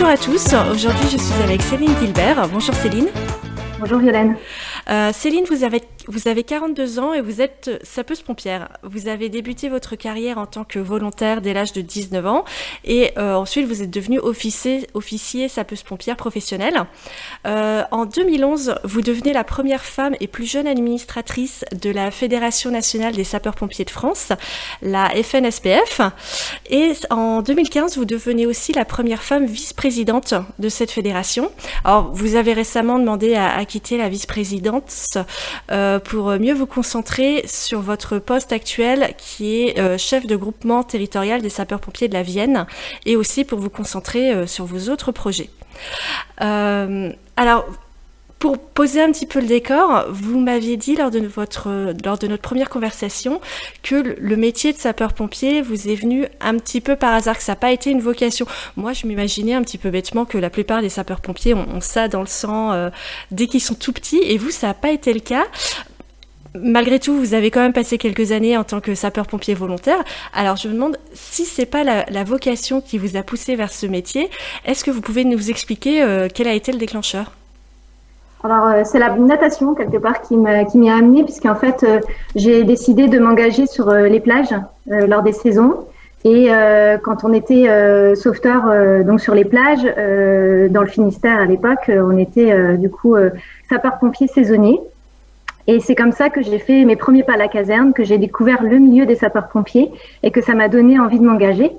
Bonjour à tous, aujourd'hui je suis avec Céline Gilbert. Bonjour Céline. Bonjour Violaine. Euh, Céline, vous avez, vous avez 42 ans et vous êtes sapeuse-pompière. Vous avez débuté votre carrière en tant que volontaire dès l'âge de 19 ans et euh, ensuite vous êtes devenue officier, officier sapeuse-pompière professionnelle. Euh, en 2011, vous devenez la première femme et plus jeune administratrice de la Fédération nationale des sapeurs-pompiers de France, la FNSPF. Et en 2015, vous devenez aussi la première femme vice-présidente de cette fédération. Alors, vous avez récemment demandé à, quitter la vice-présidente euh, pour mieux vous concentrer sur votre poste actuel qui est euh, chef de groupement territorial des sapeurs-pompiers de la Vienne et aussi pour vous concentrer euh, sur vos autres projets. alors, pour poser un petit peu le décor, vous m'aviez dit lors de, votre, lors de notre première conversation que le métier de sapeur-pompier vous est venu un petit peu par hasard, que ça n'a pas été une vocation. Moi, je m'imaginais un petit peu bêtement que la plupart des sapeurs-pompiers ont, ça dans le sang euh, dès qu'ils sont tout petits, et vous, ça n'a pas été le cas. Malgré tout, vous avez quand même passé quelques années en tant que sapeur-pompier volontaire. Alors, je me demande si c'est pas la, vocation qui vous a poussé vers ce métier. Est-ce que vous pouvez nous expliquer euh, quel a été le déclencheur? Alors, euh, c'est la natation, quelque part, qui m'y a amené, puisqu'en fait, euh, j'ai décidé de m'engager sur les plages lors des saisons. Et quand on était sauveteur donc sur les plages, dans le Finistère à l'époque, on était du coup sapeur-pompier saisonnier. Et c'est comme ça que j'ai fait mes premiers pas à la caserne, que j'ai découvert le milieu des sapeurs-pompiers et que ça m'a donné envie de m'engager.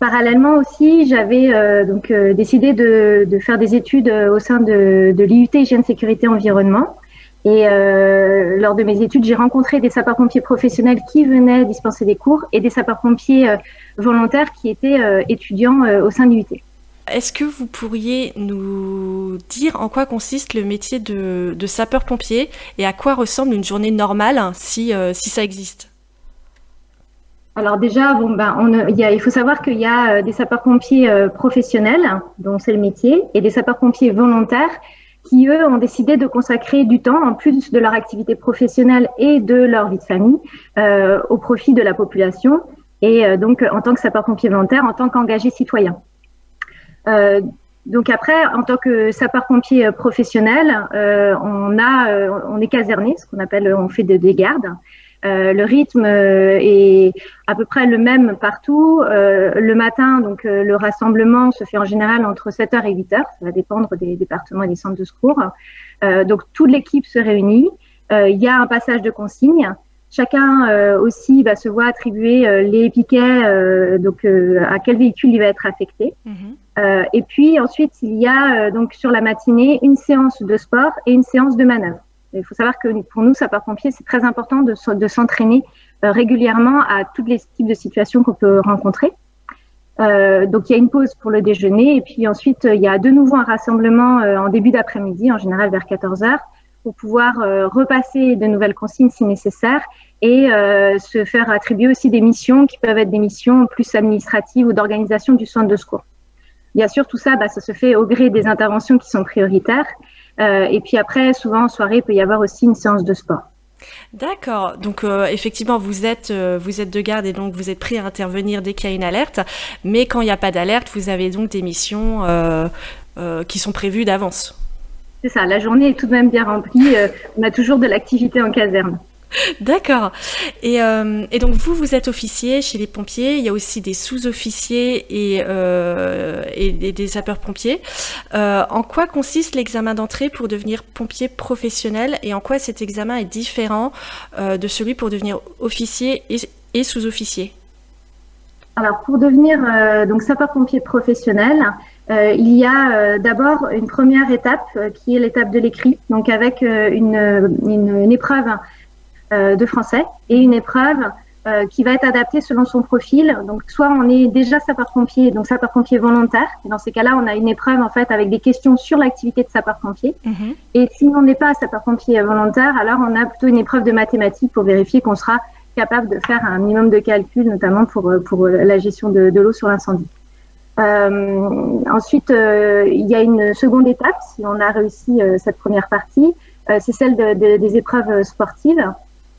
Parallèlement aussi, j'avais euh, donc euh, décidé de, faire des études euh, au sein de, de l'IUT Hygiène Sécurité Environnement. Et lors de mes études, j'ai rencontré des sapeurs-pompiers professionnels qui venaient dispenser des cours et des sapeurs-pompiers volontaires qui étaient étudiants au sein de l'IUT. Est-ce que vous pourriez nous dire en quoi consiste le métier de, sapeur-pompier et à quoi ressemble une journée normale si, si ça existe? Alors déjà, bon, ben, on, il, faut savoir qu'il y a euh, des sapeurs-pompiers euh, professionnels, dont c'est le métier, et des sapeurs-pompiers volontaires qui, eux, ont décidé de consacrer du temps, en plus de leur activité professionnelle et de leur vie de famille, euh, au profit de la population, et euh, donc en tant que sapeur-pompier volontaire, en tant qu'engagé citoyen. Euh, donc après, en tant que sapeur-pompier professionnel, on a, on est caserné, ce qu'on appelle, on fait des gardes. Euh, le rythme euh, est à peu près le même partout. Euh, le matin, donc le rassemblement se fait en général entre 7h et 8h. Ça va dépendre des départements et des centres de secours. donc toute l'équipe se réunit. Il y a un passage de consignes. Chacun aussi va se voir attribuer les piquets, donc à quel véhicule il va être affecté. Mhm. et puis ensuite, il y a donc sur la matinée une séance de sport et une séance de manœuvre. Il faut savoir que pour nous, sapeurs-pompiers, c'est très important de, de s'entraîner euh, régulièrement à tous les types de situations qu'on peut rencontrer. Euh, donc il y a une pause pour le déjeuner et puis ensuite il y a de nouveau un rassemblement euh, en début d'après-midi, en général vers 14 heures, pour pouvoir euh, repasser de nouvelles consignes si nécessaire et euh, se faire attribuer aussi des missions qui peuvent être des missions plus administratives ou d'organisation du centre de secours. Bien sûr, tout ça, bah, ça se fait au gré des interventions qui sont prioritaires euh, et puis après, souvent en soirée, il peut y avoir aussi une séance de sport. D'accord. Donc effectivement, vous êtes vous êtes de garde et donc vous êtes pris à intervenir dès qu'il y a une alerte. Mais quand il n'y a pas d'alerte, vous avez donc des missions qui sont prévues d'avance. C'est ça. La journée est tout de même bien remplie. on a toujours de l'activité en caserne. D'accord. Et, euh, et, donc vous, vous êtes officier chez les pompiers. Il y a aussi des sous-officiers et, euh, et, des sapeurs-pompiers. Euh, en quoi consiste l'examen d'entrée pour devenir pompier professionnel et en quoi cet examen est différent euh, de celui pour devenir officier et, sous-officier? Alors pour devenir euh, donc sapeur-pompier professionnel, euh, il y a d'abord une première étape qui est l'étape de l'écrit, donc avec une, une, une épreuve euh, de français et une épreuve euh, qui va être adaptée selon son profil. Donc, soit on est déjà sapeur-pompier, donc sapeur-pompier volontaire. Et dans ces cas-là, on a une épreuve en fait avec des questions sur l'activité de sapeur-pompier. Mhm. Et si on n'est pas sapeur-pompier volontaire, alors on a plutôt une épreuve de mathématiques pour vérifier qu'on sera capable de faire un minimum de calcul, notamment pour pour la gestion de, de l'eau sur l'incendie. Euh, ensuite, euh, il y a une seconde étape si on a réussi euh, cette première partie, c'est celle de, de, des épreuves sportives.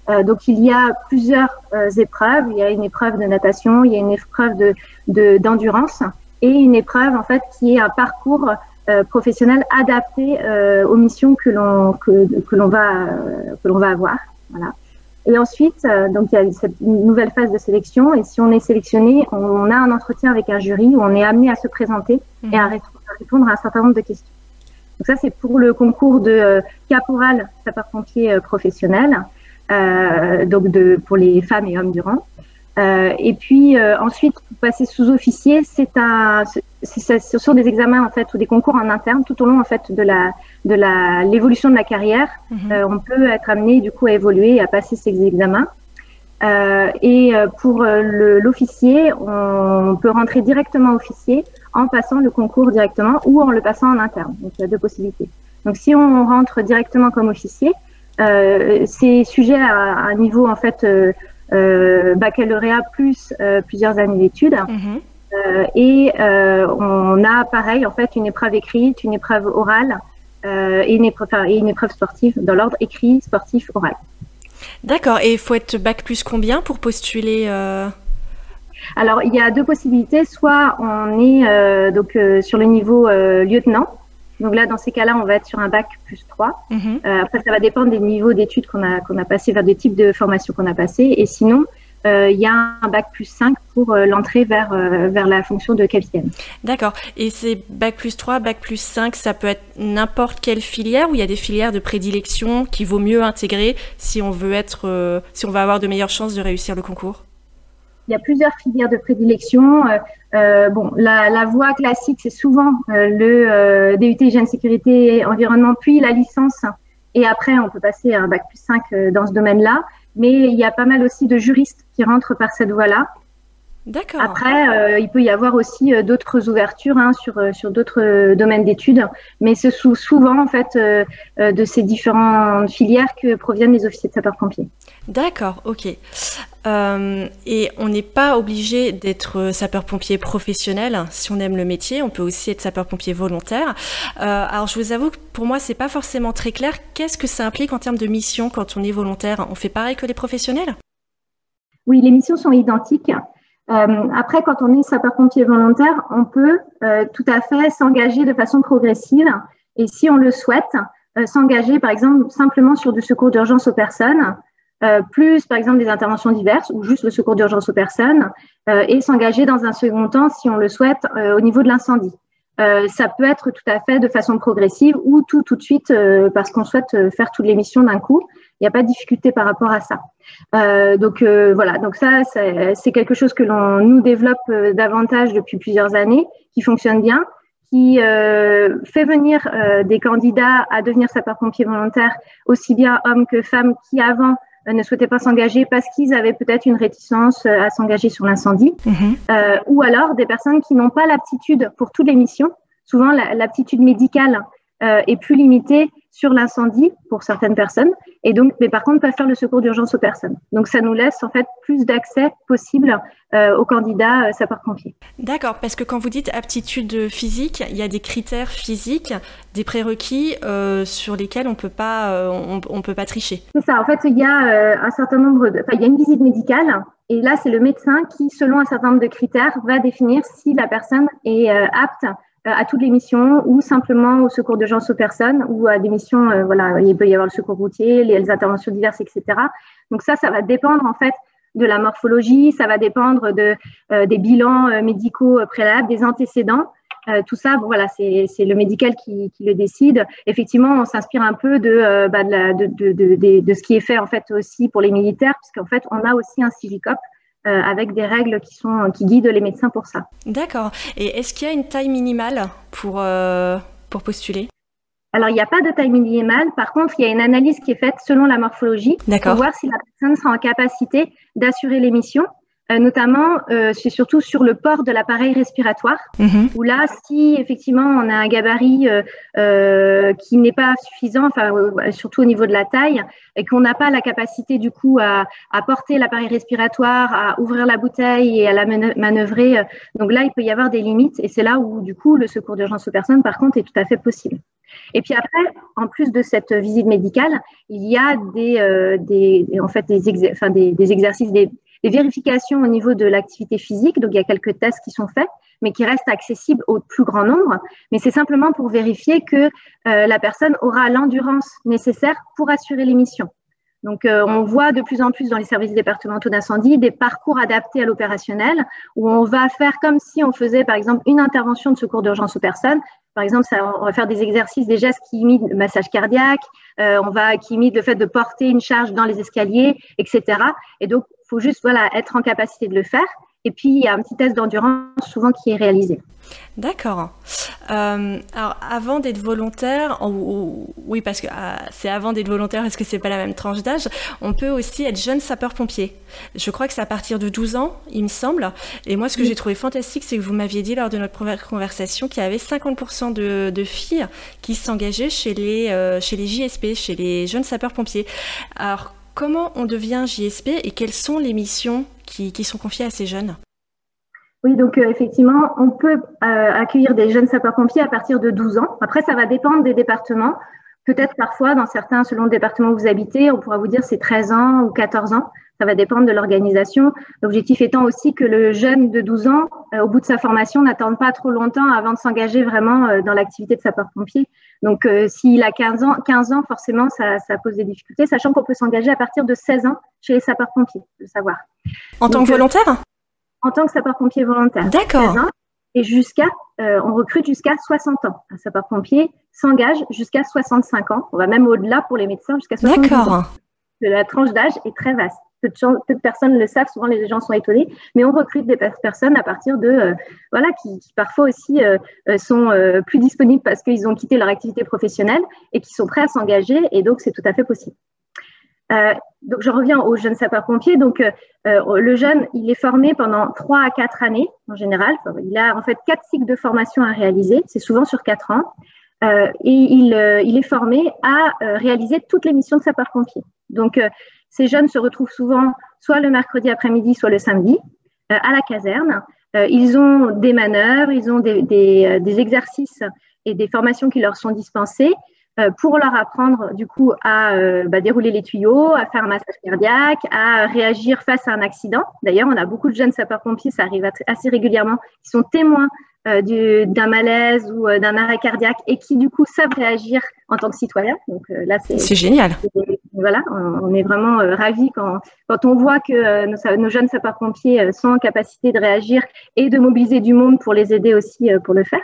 Euh, donc il y a plusieurs euh, épreuves. Il y a une épreuve de natation, il y a une épreuve de d'endurance et une épreuve en fait qui est un parcours professionnel adapté aux missions que l'on que, que va l'on va avoir. Voilà. Et ensuite, donc il y a cette nouvelle phase de sélection. Et si on est sélectionné, on a un entretien avec un jury où on est amené à se présenter et à, à répondre à un certain nombre de questions. Donc ça, c'est pour le concours de euh, caporal sapeur-pompier euh, professionnel, euh, donc de, pour les femmes et hommes du rang. Euh, et puis euh, ensuite, pour passer sous-officier, c'est un, ce sont des examens en fait ou des concours en interne tout au long en fait de la de la l'évolution de la carrière. Mhm. Euh, on peut être amené du coup à évoluer et à passer ces examens. et pour l'officier, on peut rentrer directement officier en passant le concours directement ou en le passant en interne. Donc il y a deux possibilités. Donc si on rentre directement comme officier, euh, c'est sujet à, un niveau en fait euh, baccalauréat plus euh, plusieurs années d'études. Mhm. Euh, et on a pareil en fait une épreuve écrite, une épreuve orale et une épreuve, et une épreuve sportive dans l'ordre écrit, sportif, oral. D'accord. Et il faut être bac plus combien pour postuler alors, il y a deux possibilités. Soit on est euh, donc euh, sur le niveau euh, lieutenant. Donc là, dans ces cas-là, on va être sur un bac plus 3. Mhm. après, ça va dépendre des niveaux d'études qu'on a, qu'on a passé, vers des types de formations qu'on a passé. Et sinon, il y a un bac plus 5 pour l'entrée vers, vers la fonction de capitaine. D'accord. Et c'est bac plus 3, bac plus 5, ça peut être n'importe quelle filière ou il y a des filières de prédilection qui vaut mieux intégrer si on veut être, si on va avoir de meilleures chances de réussir le concours? Il y a plusieurs filières de prédilection. Euh, euh, bon, la, voie classique, c'est souvent euh, le DUT hygiène sécurité environnement, puis la licence. Et après, on peut passer à un bac plus 5 dans ce domaine-là. Mais il y a pas mal aussi de juristes qui rentrent par cette voie-là. D'accord. Après, il peut y avoir aussi d'autres ouvertures hein, sur, sur d'autres domaines d'études, mais c'est souvent en fait de ces différentes filières que proviennent les officiers de sapeurs-pompiers. D'accord, ok. Euh, et on n'est pas obligé d'être sapeur-pompier professionnel si on aime le métier. On peut aussi être sapeur-pompier volontaire. Euh, alors, je vous avoue que pour moi, c'est pas forcément très clair. Qu'est-ce que ça implique en termes de mission quand on est volontaire? On fait pareil que les professionnels? Oui, les missions sont identiques. Euh, après, quand on est sapeur-pompier volontaire, on peut tout à fait s'engager de façon progressive et, si on le souhaite, s'engager, par exemple, simplement sur du secours d'urgence aux personnes euh, plus par exemple des interventions diverses ou juste le secours d'urgence aux personnes, euh, et s'engager dans un second temps, si on le souhaite, euh, au niveau de l'incendie. ça peut être tout à fait de façon progressive ou tout tout de suite parce qu'on souhaite faire toutes les missions d'un coup. Il n'y a pas de difficulté par rapport à ça. Donc voilà, donc ça c'est quelque chose que l'on nous développe davantage depuis plusieurs années, qui fonctionne bien qui euh, fait venir euh, des candidats à devenir sapeurs-pompiers volontaires, aussi bien hommes que femmes, qui avant euh, ne souhaitaient pas s'engager parce qu'ils avaient peut-être une réticence euh, à s'engager sur l'incendie, mhm. euh, ou alors des personnes qui n'ont pas l'aptitude pour toutes les missions. Souvent, l'aptitude médicale euh, est plus limitée sur l'incendie pour certaines personnes, et donc, mais par contre, pas faire le secours d'urgence aux personnes. Donc, ça nous laisse en fait plus d'accès possible euh, aux candidats euh, sapeurs-pompiers. D'accord, parce que quand vous dites aptitude physique, il y a des critères physiques, des prérequis euh, sur lesquels on peut pas, euh, on, on, peut pas tricher. C'est ça. En fait, il y a un certain nombre de, enfin, il y a une visite médicale. Et là, c'est le médecin qui, selon un certain nombre de critères, va définir si la personne est apte à toutes les missions ou simplement au secours d'urgence aux personnes ou à des missions, euh, voilà, il peut y avoir le secours routier, les, interventions diverses, etc. Donc ça, ça va dépendre en fait de la morphologie, ça va dépendre de, euh, des bilans médicaux préalables, des antécédents. tout ça, bon, voilà, c'est le médical qui, le décide. Effectivement, on s'inspire un peu de, bah, de, de, de, de, ce qui est fait en fait aussi pour les militaires, puisqu'en fait, on a aussi un CIVICOP euh, avec des règles qui, sont, qui guident les médecins pour ça. D'accord. Et est-ce qu'il y a une taille minimale pour, euh, pour postuler? Alors, il n'y a pas de taille minimale. Par contre, il y a une analyse qui est faite selon la morphologie pour voir si la personne sera en capacité d'assurer les missions euh, notamment, euh, c'est surtout sur le port de l'appareil respiratoire, mhm. où là, si effectivement on a un gabarit euh, qui n'est pas suffisant, enfin surtout au niveau de la taille, et qu'on n'a pas la capacité du coup à, à porter l'appareil respiratoire, à ouvrir la bouteille et à la manœuvrer, donc là, il peut y avoir des limites, et c'est là où du coup le secours d'urgence aux personnes, par contre, est tout à fait possible. Et puis après, en plus de cette visite médicale, il y a des, des en fait des, enfin des, des exercices, des des vérifications au niveau de l'activité physique. Donc, il y a quelques tests qui sont faits, mais qui restent accessibles au plus grand nombre. Mais c'est simplement pour vérifier que la personne aura l'endurance nécessaire pour assurer les missions. Donc, euh, on voit de plus en plus dans les services départementaux d'incendie des parcours adaptés à l'opérationnel où on va faire comme si on faisait, par exemple, une intervention de secours d'urgence aux personnes. Par exemple, ça, on va faire des exercices, des gestes qui imitent le massage cardiaque, euh, on va qui imitent le fait de porter une charge dans les escaliers, etc. Et donc, faut juste voilà être en capacité de le faire. Et puis, il y a un petit test d'endurance souvent qui est réalisé. D'accord. Euh, alors, avant d'être volontaire, oui, parce que ah, c'est avant d'être volontaire, parce que c'est pas la même tranche d'âge, on peut aussi être jeune sapeur-pompier. Je crois que c'est à partir de 12 ans, il me semble. Et moi, ce que j'ai trouvé fantastique, c'est que vous m'aviez dit lors de notre première conversation qu'il y avait 50% de, filles qui s'engageaient chez les, euh, chez les JSP, chez les jeunes sapeurs-pompiers. Alors, comment on devient JSP et quelles sont les missions qui, sont confiés à ces jeunes? Oui, donc euh, effectivement, on peut euh, accueillir des jeunes sapeurs-pompiers à partir de 12 ans. Après, ça va dépendre des départements. Peut-être parfois, dans certains, selon le département où vous habitez, on pourra vous dire c'est 13 ans ou 14 ans. Ça va dépendre de l'organisation. L'objectif étant aussi que le jeune de 12 ans, euh, au bout de sa formation, n'attende pas trop longtemps avant de s'engager vraiment dans l'activité de sapeur-pompier. Donc, s'il a 15 ans, 15 ans, forcément, ça, ça pose des difficultés, sachant qu'on peut s'engager à partir de 16 ans chez les sapeurs-pompiers, de savoir. En tant que volontaire? En tant que sapeur-pompier volontaire. D'accord. Et jusqu'à, euh, on recrute jusqu'à 60 ans. Un sapeur-pompier s'engage jusqu'à 65 ans. On va même au-delà pour les médecins jusqu'à 60 ans. D'accord. La tranche d'âge est très vaste. Peu de, personnes le savent, souvent les gens sont étonnés, mais on recrute des personnes à partir de, euh, voilà, qui, parfois aussi euh, sont plus disponibles parce qu'ils ont quitté leur activité professionnelle et qui sont prêts à s'engager, et donc c'est tout à fait possible. Euh, donc, je reviens aux jeunes sapeurs-pompiers. Donc, euh, euh, le jeune, il est formé pendant trois à quatre années en général. Il a en fait quatre cycles de formation à réaliser. C'est souvent sur quatre ans. et il, il, est formé à réaliser toutes les missions de sapeur-pompier. Donc, ces jeunes se retrouvent souvent soit le mercredi après-midi, soit le samedi à la caserne. ils ont des manœuvres, ils ont des, des, exercices et des formations qui leur sont dispensées. Euh, pour leur apprendre du coup à euh, bah, dérouler les tuyaux, à faire un massage cardiaque, à réagir face à un accident. D'ailleurs, on a beaucoup de jeunes sapeurs-pompiers, ça arrive assez régulièrement, qui sont témoins euh, d'un malaise ou d'un arrêt cardiaque et qui du coup savent réagir en tant que citoyens. Donc là, c'est génial. Voilà, on, est vraiment ravis quand, quand on voit que nos, nos, jeunes sapeurs-pompiers sont en capacité de réagir et de mobiliser du monde pour les aider aussi pour le faire.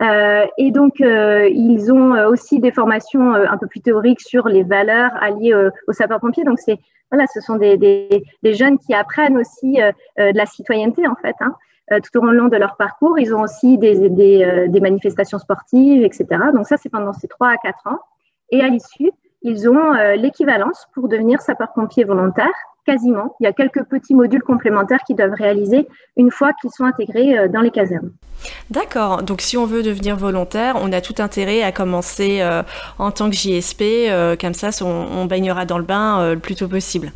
Euh, et donc, euh, ils ont euh, aussi des formations un peu plus théoriques sur les valeurs alliées aux sapeurs-pompiers. Donc, c'est voilà, ce sont des, des, des, jeunes qui apprennent aussi de la citoyenneté en fait. Hein, tout au long de leur parcours, ils ont aussi des, des manifestations sportives, etc. Donc ça, c'est pendant ces trois à quatre ans. Et à l'issue, ils ont l'équivalence pour devenir sapeurs-pompiers volontaires quasiment. Il y a quelques petits modules complémentaires qu'ils doivent réaliser une fois qu'ils sont intégrés euh, dans les casernes. D'accord. Donc si on veut devenir volontaire, on a tout intérêt à commencer euh, en tant que JSP. Euh, comme ça, on, baignera dans le bain le plus tôt possible.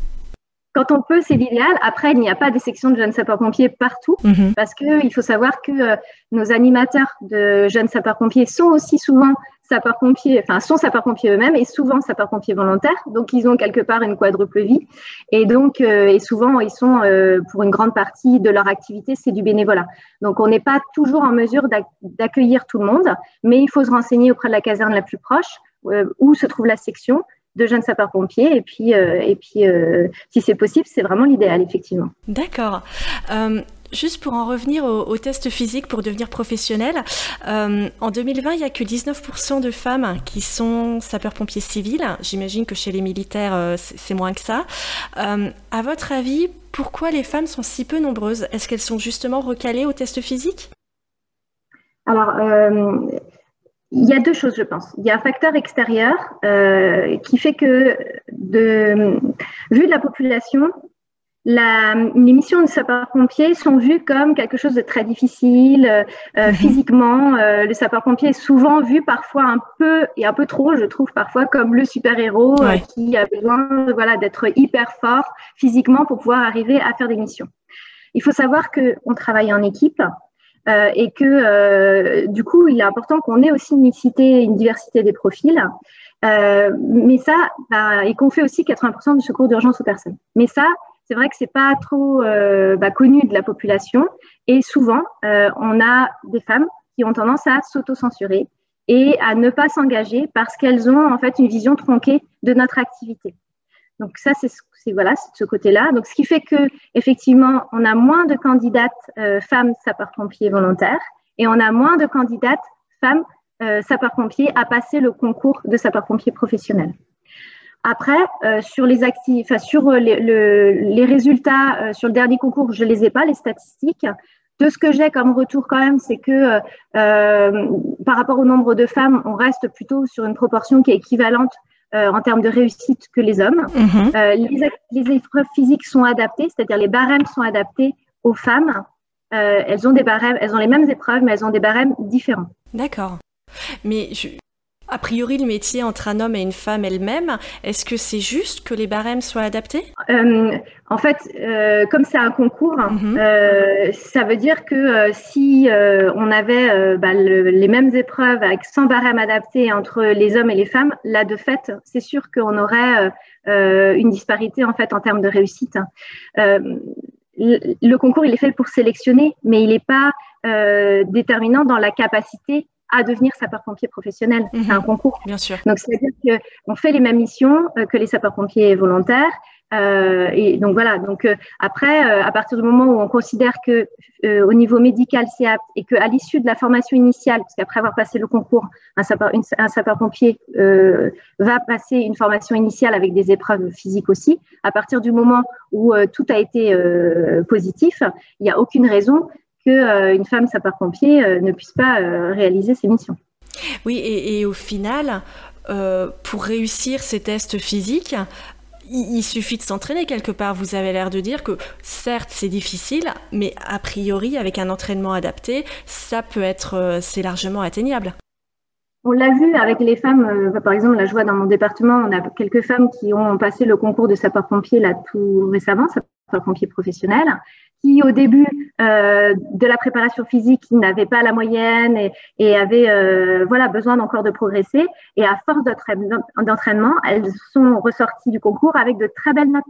Quand on peut, c'est l'idéal. Après, il n'y a pas des sections de jeunes sapeurs-pompiers partout mhm. parce qu'il faut savoir que nos animateurs de jeunes sapeurs-pompiers sont aussi souvent sapeurs-pompiers, enfin, sont sapeurs-pompiers eux-mêmes et souvent sapeurs-pompiers volontaires. Donc, ils ont quelque part une quadruple vie. Et donc, euh, et souvent, ils sont, euh, pour une grande partie de leur activité, c'est du bénévolat. Donc, on n'est pas toujours en mesure d'accueillir tout le monde, mais il faut se renseigner auprès de la caserne la plus proche euh, où se trouve la section de jeunes sapeurs-pompiers. Et puis, et puis si c'est possible, c'est vraiment l'idéal, effectivement. D'accord. Juste pour en revenir au, test physique pour devenir professionnel, euh, en 2020, il n'y a que 19% de femmes qui sont sapeurs-pompiers civils. J'imagine que chez les militaires, euh, c'est moins que ça. Euh, à votre avis, pourquoi les femmes sont si peu nombreuses? Est-ce qu'elles sont justement recalées au test physique? Alors, il y a deux choses, je pense. Il y a un facteur extérieur qui fait que, de, vu de la population, la, les missions de sapeur-pompier sont vues comme quelque chose de très difficile euh, euh, mhm. physiquement. Euh, le sapeur-pompier est souvent vu parfois un peu et un peu trop, je trouve parfois comme le super-héros qui a besoin voilà d'être hyper fort physiquement pour pouvoir arriver à faire des missions. Il faut savoir que on travaille en équipe. Et que du coup, il est important qu'on ait aussi une mixité, une diversité des profils. mais ça, bah, et qu'on fait aussi 80% du secours d'urgence aux personnes. Mais ça, c'est vrai que c'est pas trop bah, connu de la population. Et souvent, on a des femmes qui ont tendance à s'auto-censurer et à ne pas s'engager parce qu'elles ont en fait une vision tronquée de notre activité. Donc ça, c'est voilà, ce côté-là. Donc ce qui fait que effectivement, on a moins de candidates euh, femmes sapeurs-pompiers volontaires et on a moins de candidates femmes euh, sapeurs-pompiers à passer le concours de sapeurs-pompiers professionnels. Après, euh, sur les actifs, sur les, les résultats sur le dernier concours, je les ai pas les statistiques. De ce que j'ai comme retour quand même, c'est que par rapport au nombre de femmes, on reste plutôt sur une proportion qui est équivalente euh, en termes de réussite que les hommes. Mhm. Euh, les, épreuves physiques sont adaptées, c'est-à-dire les barèmes sont adaptés aux femmes. elles ont des barèmes, elles ont les mêmes épreuves, mais elles ont des barèmes différents. D'accord. Mais je, a priori le métier entre un homme et une femme elle-même. Est-ce que c'est juste que les barèmes soient adaptés? Euh, En fait, euh, comme c'est un concours, mhm. euh, ça veut dire que si on avait bah, les mêmes épreuves avec 100 barèmes adaptés entre les hommes et les femmes, là de fait, c'est sûr qu'on aurait une disparité en fait en termes de réussite. le concours, il est fait pour sélectionner, mais il n'est pas déterminant dans la capacité à devenir sapeur-pompier professionnel. C'est un mhm. concours. Bien sûr. Donc, c'est-à-dire qu'on fait les mêmes missions euh, que les sapeurs-pompiers volontaires. Euh, et donc voilà. Donc euh, après, à partir du moment où on considère que au niveau médical c'est apte et qu'à l'issue de la formation initiale, parce qu'après avoir passé le concours, un sapeur, un sapeur-pompier va passer une formation initiale avec des épreuves physiques aussi. À partir du moment où tout a été positif, il n'y a aucune raison qu'une euh, femme sapeur-pompier euh, ne puisse pas euh, réaliser ses missions. Oui, et, au final, pour réussir ces tests physiques, il, suffit de s'entraîner quelque part. Vous avez l'air de dire que certes c'est difficile, mais a priori avec un entraînement adapté, ça peut être, c'est largement atteignable. On l'a vu avec les femmes, par exemple, la je vois dans mon département, on a quelques femmes qui ont passé le concours de sapeur-pompier là tout récemment, sapeur-pompier professionnel, qui au début euh, de la préparation physique n'avaient pas la moyenne et, et avaient euh, voilà besoin encore de progresser. Et à force d'entraînement, elles sont ressorties du concours avec de très belles notes.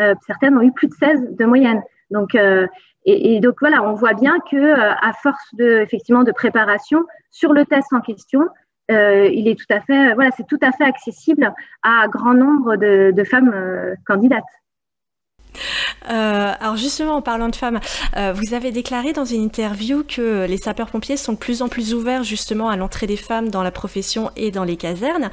Euh, certaines ont eu plus de 16 de moyenne. Donc et, et, donc voilà, on voit bien que à force de effectivement de préparation sur le test en question, il est tout à fait voilà, c'est tout à fait accessible à grand nombre de, de femmes candidates. Euh, alors justement, en parlant de femmes, euh, vous avez déclaré dans une interview que les sapeurs-pompiers sont de plus en plus ouverts justement à l'entrée des femmes dans la profession et dans les casernes.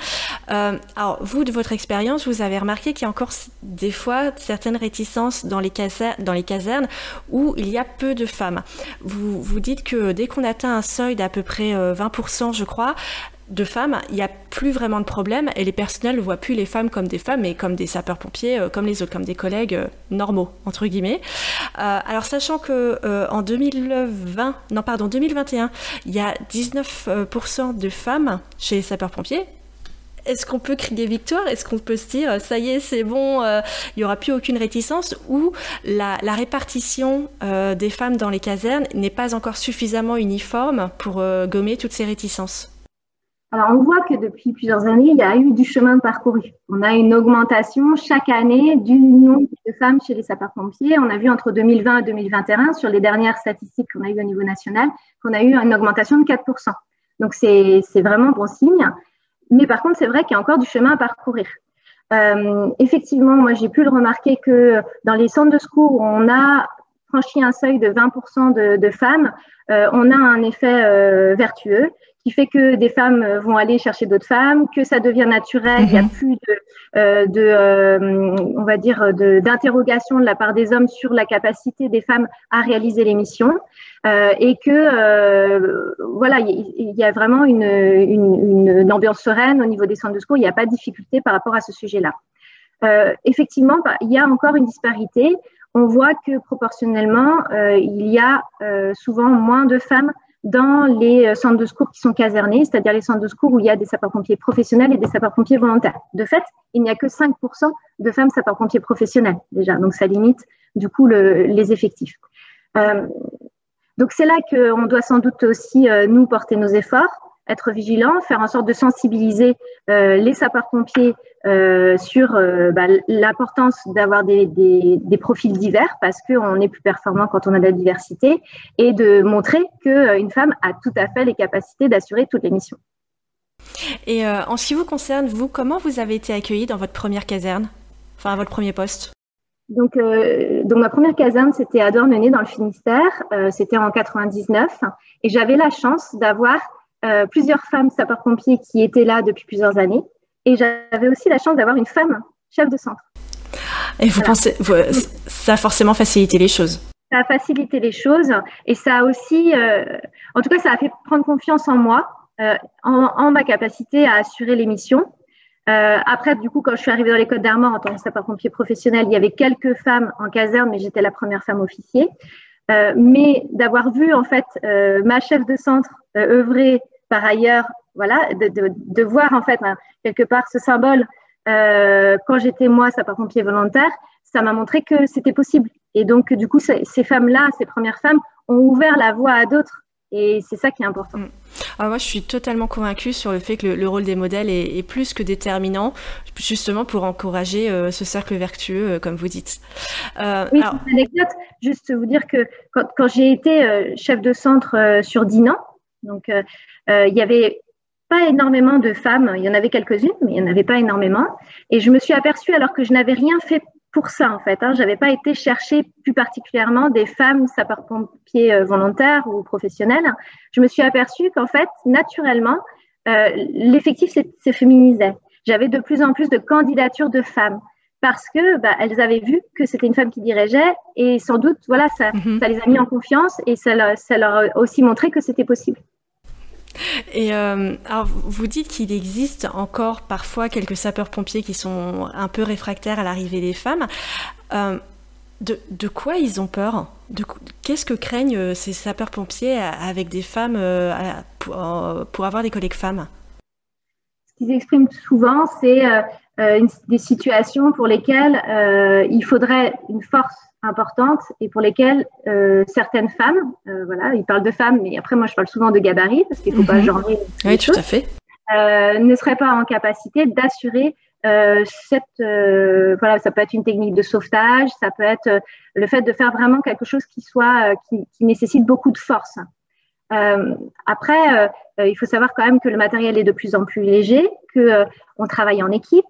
Euh, alors vous, de votre expérience, vous avez remarqué qu'il y a encore des fois certaines réticences dans les, casernes, dans les casernes où il y a peu de femmes. Vous, vous dites que dès qu'on atteint un seuil d'à peu près 20%, je crois, de femmes, il n'y a plus vraiment de problème et les personnels ne voient plus les femmes comme des femmes, mais comme des sapeurs-pompiers, euh, comme les autres, comme des collègues euh, normaux, entre guillemets. Euh, alors, sachant que en 2020, non, pardon, 2021, il y a 19% de femmes chez les sapeurs-pompiers, est-ce qu'on peut crier victoire? Est-ce qu'on peut se dire ça y est, c'est bon, il n'y aura plus aucune réticence Ou la, la répartition des femmes dans les casernes n'est pas encore suffisamment uniforme pour gommer toutes ces réticences? Alors, on voit que depuis plusieurs années, il y a eu du chemin parcouru. On a une augmentation chaque année du nombre de femmes chez les sapeurs-pompiers. On a vu entre 2020 et 2021, sur les dernières statistiques qu'on a eues au niveau national, qu'on a eu une augmentation de 4%. Donc, c'est vraiment bon signe. Mais par contre, c'est vrai qu'il y a encore du chemin à parcourir. Euh, effectivement, moi, j'ai pu le remarquer que dans les centres de secours, on a franchi un seuil de 20% de, femmes, euh, on a un effet euh, vertueux qui fait que des femmes euh, vont aller chercher d'autres femmes, que ça devient naturel, il n'y a mhm. plus de, euh, de euh, on va dire, d'interrogation de, la part des hommes sur la capacité des femmes à réaliser les missions, euh, et que euh, voilà, il y, a vraiment une, une, une, ambiance sereine au niveau des centres de secours, il n'y a pas de difficulté par rapport à ce sujet-là. effectivement, bah, il y a encore une disparité. On voit que proportionnellement, il y a souvent moins de femmes dans les euh, centres de secours qui sont casernés, c'est-à-dire les centres de secours où il y a des sapeurs-pompiers professionnels et des sapeurs-pompiers volontaires. De fait, il n'y a que 5% de femmes sapeurs-pompiers professionnels déjà, donc ça limite du coup le, les effectifs. Euh, donc c'est là qu'on doit sans doute aussi, euh, nous, porter nos efforts. Être vigilant, faire en sorte de sensibiliser les sapeurs-pompiers sur bah, l'importance d'avoir des, des, profils divers parce qu'on est plus performant quand on a de la diversité et de montrer qu'une femme a tout à fait les capacités d'assurer toutes les missions. Et en ce qui vous concerne, vous, comment vous avez été accueillie dans votre première caserne, enfin à votre premier poste? Donc, euh, donc ma première caserne, c'était à Dornenay dans le Finistère. Euh, c'était en 99. Et j'avais la chance d'avoir euh, plusieurs femmes sapeurs-pompiers qui étaient là depuis plusieurs années. Et j'avais aussi la chance d'avoir une femme chef de centre. Et vous pensez, ça a forcément facilité les choses Ça a facilité les choses. Et ça a aussi, en tout cas, ça a fait prendre confiance en moi, en, en, ma capacité à assurer les missions. Euh, après, du coup, quand je suis arrivée dans les Côtes d'Armor en tant que sapeur-pompier professionnel, il y avait quelques femmes en caserne, mais j'étais la première femme officier. Euh, mais d'avoir vu en fait euh, ma chef de centre euh, œuvrer par ailleurs, voilà, de, de, de voir en fait hein, quelque part ce symbole euh, quand j'étais moi sapeur-pompier volontaire, ça m'a montré que c'était possible. Et donc, du coup, ces femmes-là, ces premières femmes, ont ouvert la voie à d'autres et c'est ça qui est important. Mm. Ah, moi, je suis totalement convaincue sur le fait que le, rôle des modèles est, plus que déterminant, justement pour encourager euh, ce cercle vertueux, euh, comme vous dites. Euh, oui, alors... une anecdote, juste vous dire que quand, quand j'ai été chef de centre sur Dinan, donc il y avait pas énormément de femmes, il y en avait quelques-unes, mais il n'y en avait pas énormément. Et je me suis aperçue, alors que je n'avais rien fait pour ça en fait. Hein. J'avais pas été chercher plus particulièrement des femmes sapeurs-pompiers euh, volontaires ou professionnels. Je me suis aperçue qu'en fait, naturellement, euh, l'effectif s'est féminisé. J'avais de plus en plus de candidatures de femmes parce que bah, elles avaient vu que c'était une femme qui dirigeait et sans doute voilà ça, mm-hmm. ça les a mis en confiance et ça, ça leur a aussi montré que c'était possible. Euh, alors, vous dites qu'il existe encore parfois quelques sapeurs-pompiers qui sont un peu réfractaires à l'arrivée des femmes. Euh, de, quoi ils ont peur? Qu'est-ce que craignent euh, ces sapeurs-pompiers avec des femmes pour, avoir des collègues femmes? Ce qu'ils expriment souvent, c'est des situations pour lesquelles il faudrait une force importantes et pour lesquelles euh, certaines femmes, euh, voilà, ils parlent de femmes, mais après moi je parle souvent de gabarit parce qu'il ne faut pas mhm. genrer. Oui, tout à fait. Euh, ne seraient pas en capacité d'assurer cette, voilà, ça peut être une technique de sauvetage, ça peut être le fait de faire vraiment quelque chose qui soit, qui, qui nécessite beaucoup de force. après, il faut savoir quand même que le matériel est de plus en plus léger, que on travaille en équipe,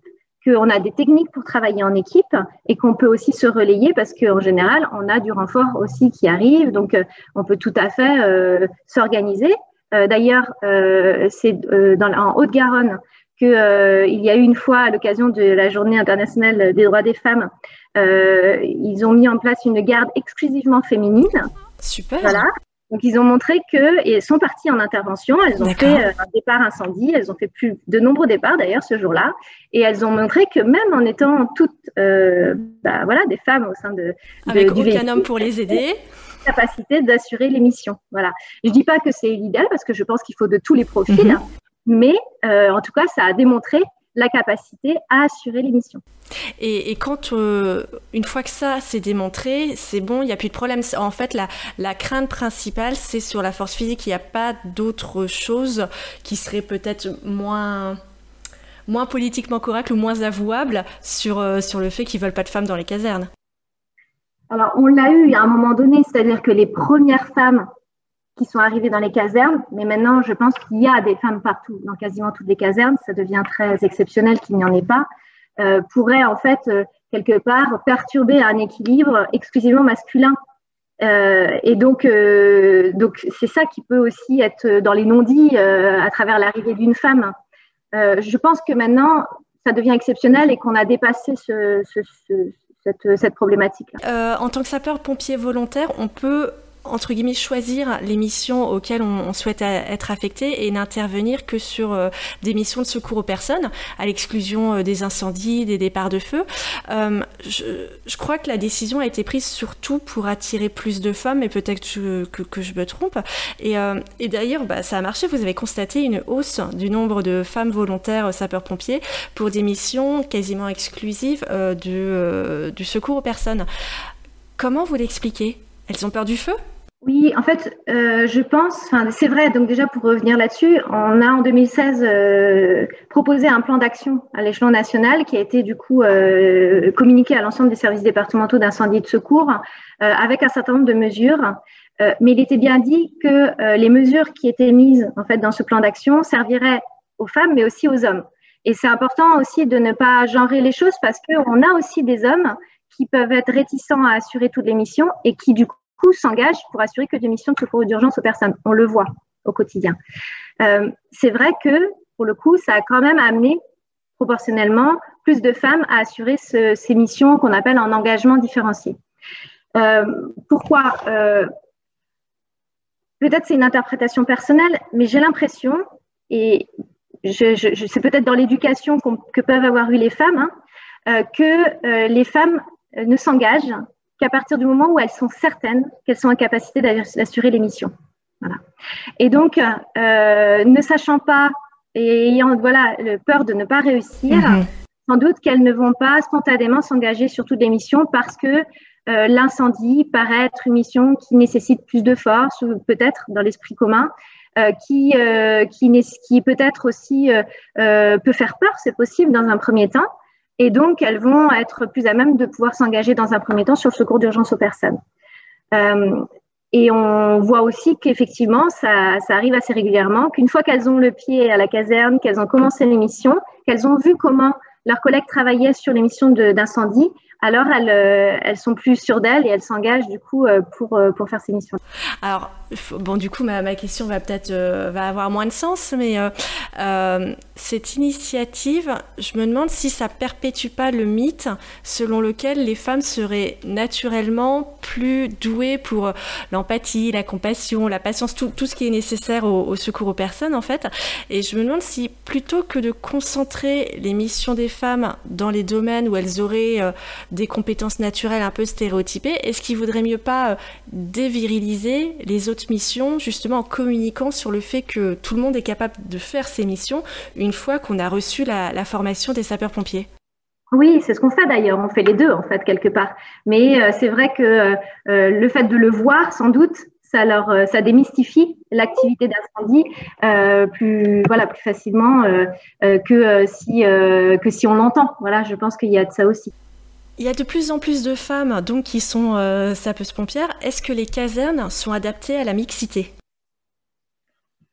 qu'on a des techniques pour travailler en équipe et qu'on peut aussi se relayer parce qu'en général, on a du renfort aussi qui arrive. Donc, euh, on peut tout à fait euh, s'organiser. Euh, d'ailleurs, c'est en Haute-Garonne qu'il y a eu une fois, à l'occasion de la Journée internationale des droits des femmes, ils ont mis en place une garde exclusivement féminine. Super. Voilà. Donc, ils ont montré que, et sont partis en intervention, elles ont fait euh, un départ incendie, elles ont fait plus de nombreux départs d'ailleurs ce jour-là, et elles ont montré que même en étant toutes, euh, bah, voilà, des femmes au sein de, avec aucun homme pour les aider, capacité d'assurer les missions. Voilà. Je dis pas que c'est l'idéal parce que je pense qu'il faut de tous les profils, mhm. mais euh, en tout cas, ça a démontré la capacité à assurer les missions. Et, quand, euh, une fois que ça s'est démontré, c'est bon, il n'y a plus de problème. En fait, la, la crainte principale, c'est sur la force physique. Il n'y a pas d'autre chose qui serait peut-être moins, moins politiquement correct ou moins avouable sur, euh, sur le fait qu'ils ne veulent pas de femmes dans les casernes. Alors, on l'a eu à un moment donné, c'est-à-dire que les premières femmes qui sont arrivées dans les casernes, mais maintenant, je pense qu'il y a des femmes partout, dans quasiment toutes les casernes, ça devient très exceptionnel qu'il n'y en ait pas, euh, pourrait en fait, euh, quelque part, perturber un équilibre exclusivement masculin. Euh, et donc, donc c'est ça qui peut aussi être dans les non-dits à travers l'arrivée d'une femme. je pense que maintenant, ça devient exceptionnel et qu'on a dépassé ce, ce, ce, cette, problématique-là. en tant que sapeur-pompier volontaire, on peut entre guillemets choisir les missions auxquelles on, souhaite être affecté et n'intervenir que sur euh, des missions de secours aux personnes, à l'exclusion euh, des incendies, des départs de feu. Euh, je, crois que la décision a été prise surtout pour attirer plus de femmes, et peut-être que, je me trompe. Et, d'ailleurs, bah, ça a marché. Vous avez constaté une hausse du nombre de femmes volontaires sapeurs-pompiers pour des missions quasiment exclusives du secours aux personnes. Comment vous l'expliquez? Elles ont peur du feu? Oui, en fait, euh, je pense, c'est vrai, donc déjà pour revenir là-dessus, on a en 2016 euh, proposé un plan d'action à l'échelon national qui a été du coup euh, communiqué à l'ensemble des services départementaux d'incendie et de secours avec un certain nombre de mesures. mais il était bien dit que les mesures qui étaient mises en fait dans ce plan d'action serviraient aux femmes, mais aussi aux hommes. Et c'est important aussi de ne pas genrer les choses parce qu'on a aussi des hommes qui peuvent être réticents à assurer toutes les missions et qui du coup s'engagent pour assurer que des missions de secours d'urgence aux personnes. On le voit au quotidien. Euh, c'est vrai que, pour le coup, ça a quand même amené proportionnellement plus de femmes à assurer ces missions qu'on appelle en engagement différencié. Euh, pourquoi euh, Peut-être c'est une interprétation personnelle, mais j'ai l'impression, et c'est peut-être dans l'éducation que peuvent avoir eu les femmes, hein, que les femmes ne s'engagent qu'à partir du moment où elles sont certaines qu'elles sont en capacité d'assurer les missions. Voilà. Et donc, euh, ne sachant pas et ayant voilà, peur de ne pas réussir, mhm. sans doute qu'elles ne vont pas spontanément s'engager sur toutes les missions parce que euh, l'incendie paraît être une mission qui nécessite plus de force, ou peut-être dans l'esprit commun, euh, qui, qui, qui peut-être aussi peut faire peur, c'est possible dans un premier temps, et donc, elles vont être plus à même de pouvoir s'engager dans un premier temps sur le secours d'urgence aux personnes. Euh, et on voit aussi qu'effectivement, ça, ça, arrive assez régulièrement, qu'une fois qu'elles ont le pied à la caserne, qu'elles ont commencé l'émission, qu'elles ont vu comment leurs collègues travaillaient sur l'émission d'incendie, alors elles, euh, elles sont plus sûres d'elles et elles s'engagent du coup euh, pour, euh, pour faire ces missions. Alors, bon, du coup, ma, ma question va peut-être va avoir moins de sens, mais cette initiative, je me demande si ça perpétue pas le mythe selon lequel les femmes seraient naturellement plus douées pour l'empathie, la compassion, la patience, tout, tout ce qui est nécessaire au, secours aux personnes, en fait. Et je me demande si plutôt que de concentrer les missions des femmes dans les domaines où elles auraient des compétences naturelles un peu stéréotypées, est-ce qu'il vaudrait mieux pas euh, déviriliser les autres missions justement en communiquant sur le fait que tout le monde est capable de faire ces missions une fois qu'on a reçu la, formation des sapeurs-pompiers? Oui, c'est ce qu'on fait d'ailleurs. On fait les deux en fait quelque part. Mais euh, c'est vrai que euh, le fait de le voir, sans doute, ça leur, ça démystifie l'activité d'incendie plus, voilà, plus facilement que si que si on l'entend. Voilà, je pense qu'il y a de ça aussi. Il y a de plus en plus de femmes donc qui sont euh, sapeuses-pompières. Est-ce que les casernes sont adaptées à la mixité?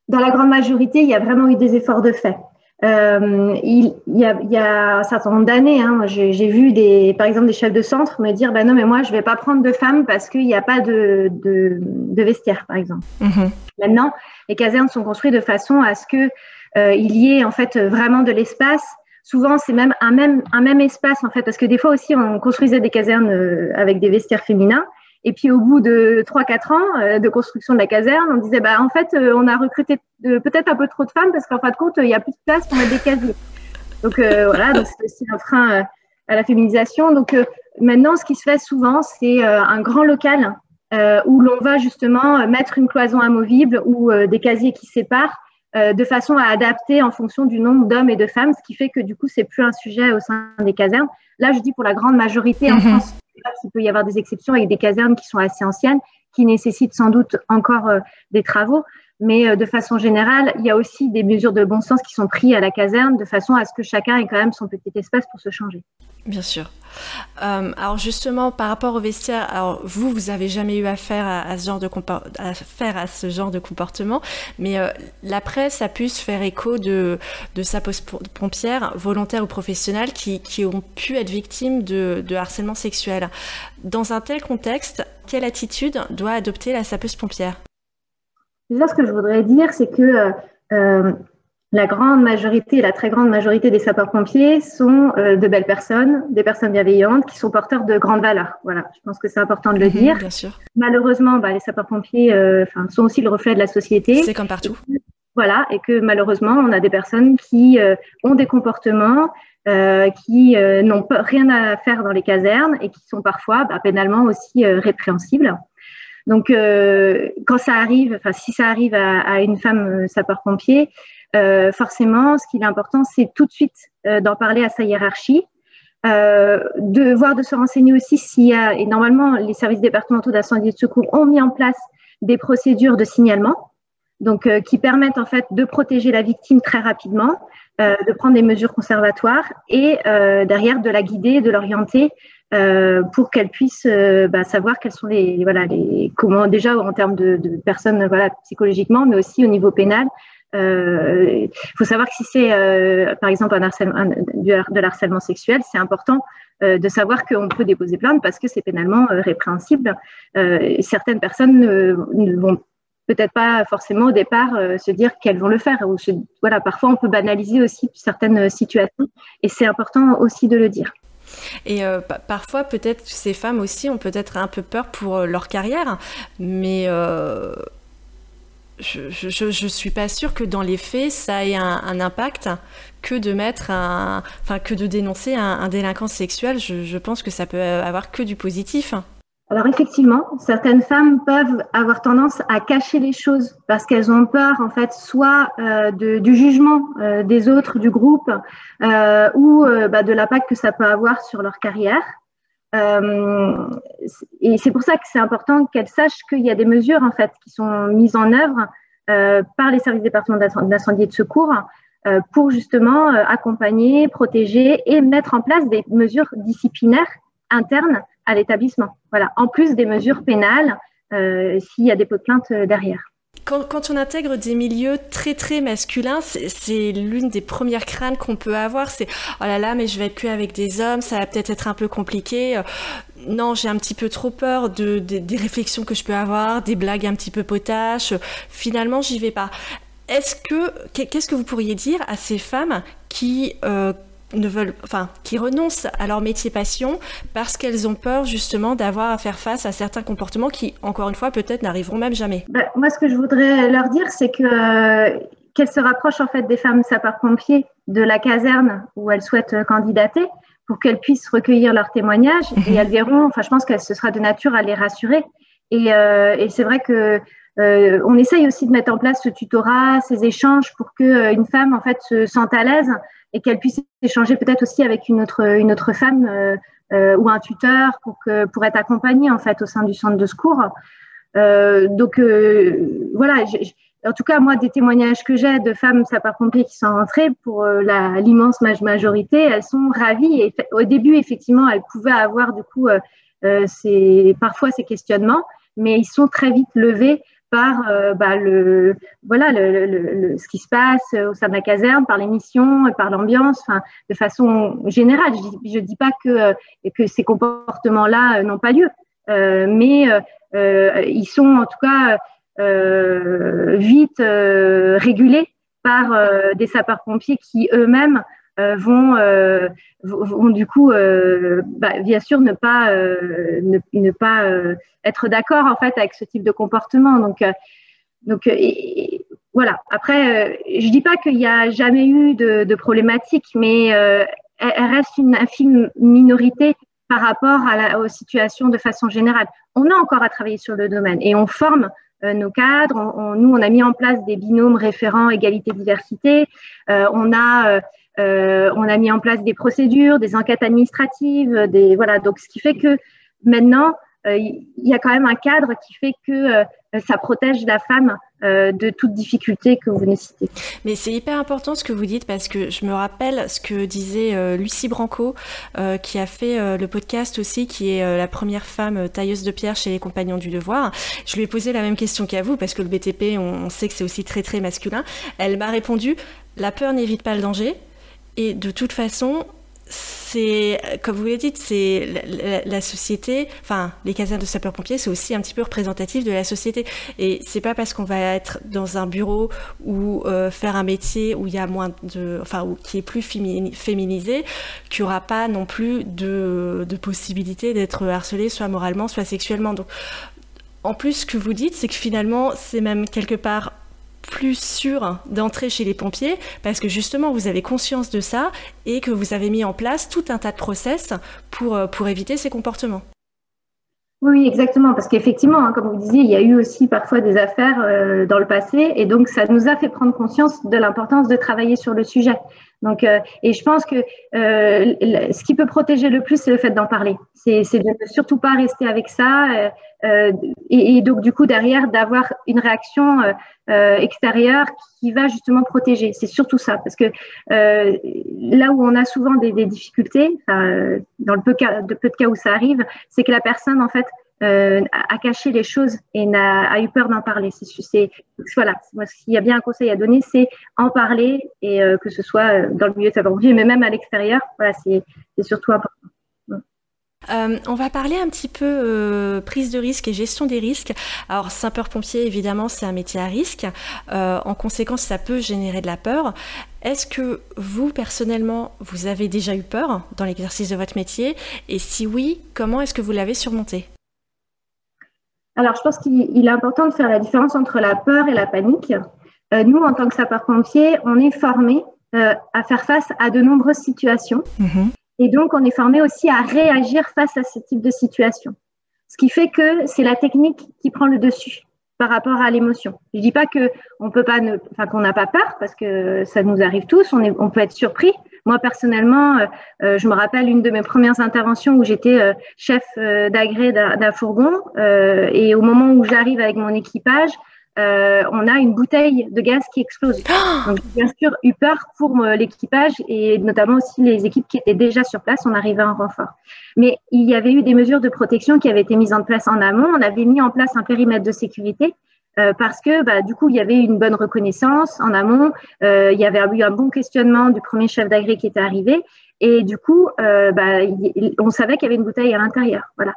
Dans la grande majorité, il y a vraiment eu des efforts de fait. Euh, il, y a, un certain nombre d'années, hein, j'ai vu des, par exemple des chefs de centre me dire bah non mais moi je vais pas prendre de femmes parce qu'il n'y a pas de, de, vestiaire par exemple. Mhm. Maintenant, les casernes sont construites de façon à ce que euh, il y ait en fait vraiment de l'espace Souvent, c'est même un, même un même espace, en fait, parce que des fois aussi, on construisait des casernes euh, avec des vestiaires féminins. Et puis, au bout de 3-4 ans euh, de construction de la caserne, on disait, bah, en fait, euh, on a recruté peut-être un peu trop de femmes parce qu'en fin de compte, il n'y a plus de place pour mettre des casiers. Donc, voilà, donc c'est aussi un frein à la féminisation. Donc, maintenant, ce qui se fait souvent, c'est un grand local où l'on va justement mettre une cloison amovible ou des casiers qui séparent euh, de façon à adapter en fonction du nombre d'hommes et de femmes, ce qui fait que du coup, c'est plus un sujet au sein des casernes. Là, je dis pour la grande majorité en mhm. France, il peut y avoir des exceptions avec des casernes qui sont assez anciennes, qui nécessitent sans doute encore euh, des travaux. Mais euh, de façon générale, il y a aussi des mesures de bon sens qui sont prises à la caserne de façon à ce que chacun ait quand même son petit espace pour se changer. Bien sûr. Euh, alors justement, par rapport au vestiaire, vous, vous avez jamais eu affaire à, ce genre de comportement, mais euh, la presse a pu faire écho de, de sapeurs-pompières, volontaires ou professionnels, qui, qui, ont pu être victimes de, de, harcèlement sexuel. Dans un tel contexte, quelle attitude doit adopter la sapeuse-pompière Déjà, ce que je voudrais dire, c'est que euh, la grande majorité, la très grande majorité des sapeurs-pompiers sont euh, de belles personnes, des personnes bienveillantes qui sont porteurs de grandes valeurs. Voilà, je pense que c'est important de le mhm, dire. Bien sûr. Malheureusement, bah, les sapeurs-pompiers euh, sont aussi le reflet de la société. C'est comme partout. voilà, et que malheureusement, on a des personnes qui euh, ont des comportements qui n'ont rien à faire dans les casernes et qui sont parfois bah, pénalement aussi répréhensibles. Donc, quand ça arrive, enfin, si ça arrive à, à une femme sapeur-pompier, euh, forcément, ce qui est important, c'est tout de suite euh, d'en parler à sa hiérarchie, euh, de voir, de se renseigner aussi s'il y a, et normalement, les services départementaux d'incendie et de secours ont mis en place des procédures de signalement, donc qui permettent en fait de protéger la victime très rapidement, de prendre des mesures conservatoires et derrière de la guider, de l'orienter pour qu'elle puisse bah, savoir quels sont les voilà les comment déjà en termes de, de personnes voilà psychologiquement, mais aussi au niveau pénal il euh, faut savoir que si c'est, euh, par exemple, un harcèlement, de l'harcèlement sexuel, c'est important euh, de savoir qu'on peut déposer plainte parce que c'est pénalement répréhensible. certaines personnes ne, vont peut-être pas forcément au départ se dire qu'elles vont le faire. Ou voilà, parfois on peut banaliser aussi certaines situations et c'est important aussi de le dire. Et parfois, peut-être, ces femmes aussi ont peut-être un peu peur pour leur carrière, mais je, ne suis pas sûre que dans les faits, ça ait un, impact que de mettre enfin que de dénoncer un, délinquant sexuel. Je, pense que ça peut avoir que du positif. Alors effectivement, certaines femmes peuvent avoir tendance à cacher les choses parce qu'elles ont peur, en fait, soit euh, du jugement euh, des autres du groupe euh, ou bah, de l'impact que ça peut avoir sur leur carrière. et c'est pour ça que c'est important qu'elles sachent qu'il y a des mesures en fait qui sont mises en œuvre par les services départementaux d'incendie et de secours pour justement accompagner, protéger et mettre en place des mesures disciplinaires internes à l'établissement. Voilà, en plus des mesures pénales s'il y a des pots de plainte derrière. Quand, on intègre des milieux très très masculins, c'est l'une des premières craintes qu'on peut avoir. C'est oh là là, mais je vais être que avec des hommes, ça va peut-être être un peu compliqué non, j'ai un petit peu trop peur de, des réflexions que je peux avoir, des blagues un petit peu potaches. Finalement, j'y vais pas. Est-ce que qu'est-ce que vous pourriez dire à ces femmes qui euh, ne veulent, enfin, qui renoncent à leur métier passion parce qu'elles ont peur justement d'avoir à faire face à certains comportements qui, encore une fois, peut-être n'arriveront même jamais. Bah, moi, ce que je voudrais leur dire, c'est que euh, qu'elles se rapprochent en fait des femmes sapeurs-pompiers de la caserne où elles souhaitent candidater pour qu'elles puissent recueillir leurs témoignages et elles verront, enfin je pense que ce sera de nature à les rassurer. Et, euh, et c'est vrai que euh, on essaye aussi de mettre en place ce tutorat, ces échanges pour que euh, une femme en fait se sente à l'aise et qu'elle puisse échanger peut-être aussi avec une autre une autre femme euh, ou un tuteur pour que pour être accompagnée en fait au sein du centre de secours. donc voilà, en tout cas, moi, des témoignages que j'ai de femmes sapeurs-pompiers qui sont rentrées, pour euh, l'immense majorité, elles sont ravies. Et au début, effectivement, elles pouvaient avoir du coup euh, euh ces, parfois ces questionnements, mais ils sont très vite levés par euh, bah, le voilà le, ce qui se passe au sein de la caserne, par les missions, par l'ambiance, de façon générale. Je, ne dis pas que que ces comportements-là n'ont pas lieu, mais ils sont en tout cas euh, vite euh, régulés par euh, des sapeurs-pompiers qui eux-mêmes vont, vont, du coup, bah, bien sûr, ne pas, ne, pas être d'accord en fait avec ce type de comportement. Donc, donc voilà. Après, je dis pas qu'il n'y a jamais eu de, problématique, mais elle, reste une infime minorité par rapport à aux situations de façon générale. On a encore à travailler sur le domaine et on forme euh, nos cadres. nous, on a mis en place des binômes référents égalité-diversité. Euh, on a euh, on a mis en place des procédures, des enquêtes administratives, des voilà. Donc, ce qui fait que maintenant, il y a quand même un cadre qui fait que ça protège la femme euh, de toute difficulté que vous venez citer. Mais c'est hyper important ce que vous dites parce que je me rappelle ce que disait euh, Lucie Branco, euh, qui a fait le podcast aussi, qui est la première femme tailleuse de pierre chez les Compagnons du Devoir. Je lui ai posé la même question qu'à vous parce que le BTP, on, sait que c'est aussi très très masculin. Elle m'a répondu la peur n'évite pas le danger. Et de toute façon, c'est, comme vous l'avez dit, c'est la, société, enfin, les casernes de sapeurs-pompiers, c'est aussi un petit peu représentatif de la société. Et c'est pas parce qu'on va être dans un bureau ou euh, faire un métier où il y a moins enfin, qui est plus féminisé, qu'il n'y aura pas non plus de, de possibilité d'être harcelé, soit moralement, soit sexuellement. Donc, en plus, ce que vous dites, c'est que finalement, c'est même quelque part plus sûr d'entrer chez les pompiers parce que justement vous avez conscience de ça et que vous avez mis en place tout un tas de process pour, euh, éviter ces comportements. Oui, exactement, parce qu'effectivement, hein, comme vous disiez, il y a eu aussi parfois des affaires euh, dans le passé, et donc ça nous a fait prendre conscience de l'importance de travailler sur le sujet. Donc, euh, et je pense que euh, ce qui peut protéger le plus, c'est le fait d'en parler. C'est de ne surtout pas rester avec ça. Euh, euh et, et, donc, du coup, derrière, d'avoir une réaction euh, extérieure qui va justement protéger. C'est surtout ça. Parce que là où on a souvent des, des difficultés, dans le peu, cas, peu de cas où ça arrive, c'est que la personne, en fait, euh, a, caché les choses et a eu peur d'en parler. C'est voilà, moi s'il y a bien un conseil à donner, c'est en parler et euh, que ce soit euh, dans le milieu de sa vie, mais même à l'extérieur. Voilà, c'est surtout important. On va parler un petit peu prise de risque et gestion des risques. Alors sapeur-pompier, évidemment, c'est un métier à risque. En conséquence, ça peut générer de la peur. Est-ce que vous, personnellement, vous avez déjà eu peur dans l'exercice de votre métier? Et si oui, comment est-ce que vous l'avez surmonté? Alors, je pense qu'il est important de faire la différence entre la peur et la panique. Euh, nous, en tant que sapeurs-pompiers, on est formés euh, à faire face à de nombreuses situations. Mm-hmm. Et donc, on est formé aussi à réagir face à ce type de situation. Ce qui fait que c'est la technique qui prend le dessus par rapport à l'émotion. Je dis pas que on peut pas, enfin qu'on n'a pas peur parce que ça nous arrive tous. On, est, on peut être surpris, moi, personnellement, euh, euh, je me rappelle une de mes premières interventions où j'étais euh, chef d'agré d'un fourgon et au moment où j'arrive avec mon équipage, on a une bouteille de gaz qui explose. Donc, bien sûr, eu peur pour l'équipage et notamment aussi les équipes qui étaient déjà sur place. On arrivait en renfort. Mais il y avait eu des mesures de protection qui avaient été mises en place en amont. On avait mis en place un périmètre de sécurité euh, parce que bah, du coup, il y avait une bonne reconnaissance en amont, euh, il y avait eu un bon questionnement du premier chef d'agré qui était arrivé, et du coup, euh, bah, on savait qu'il y avait une bouteille à l'intérieur. Voilà.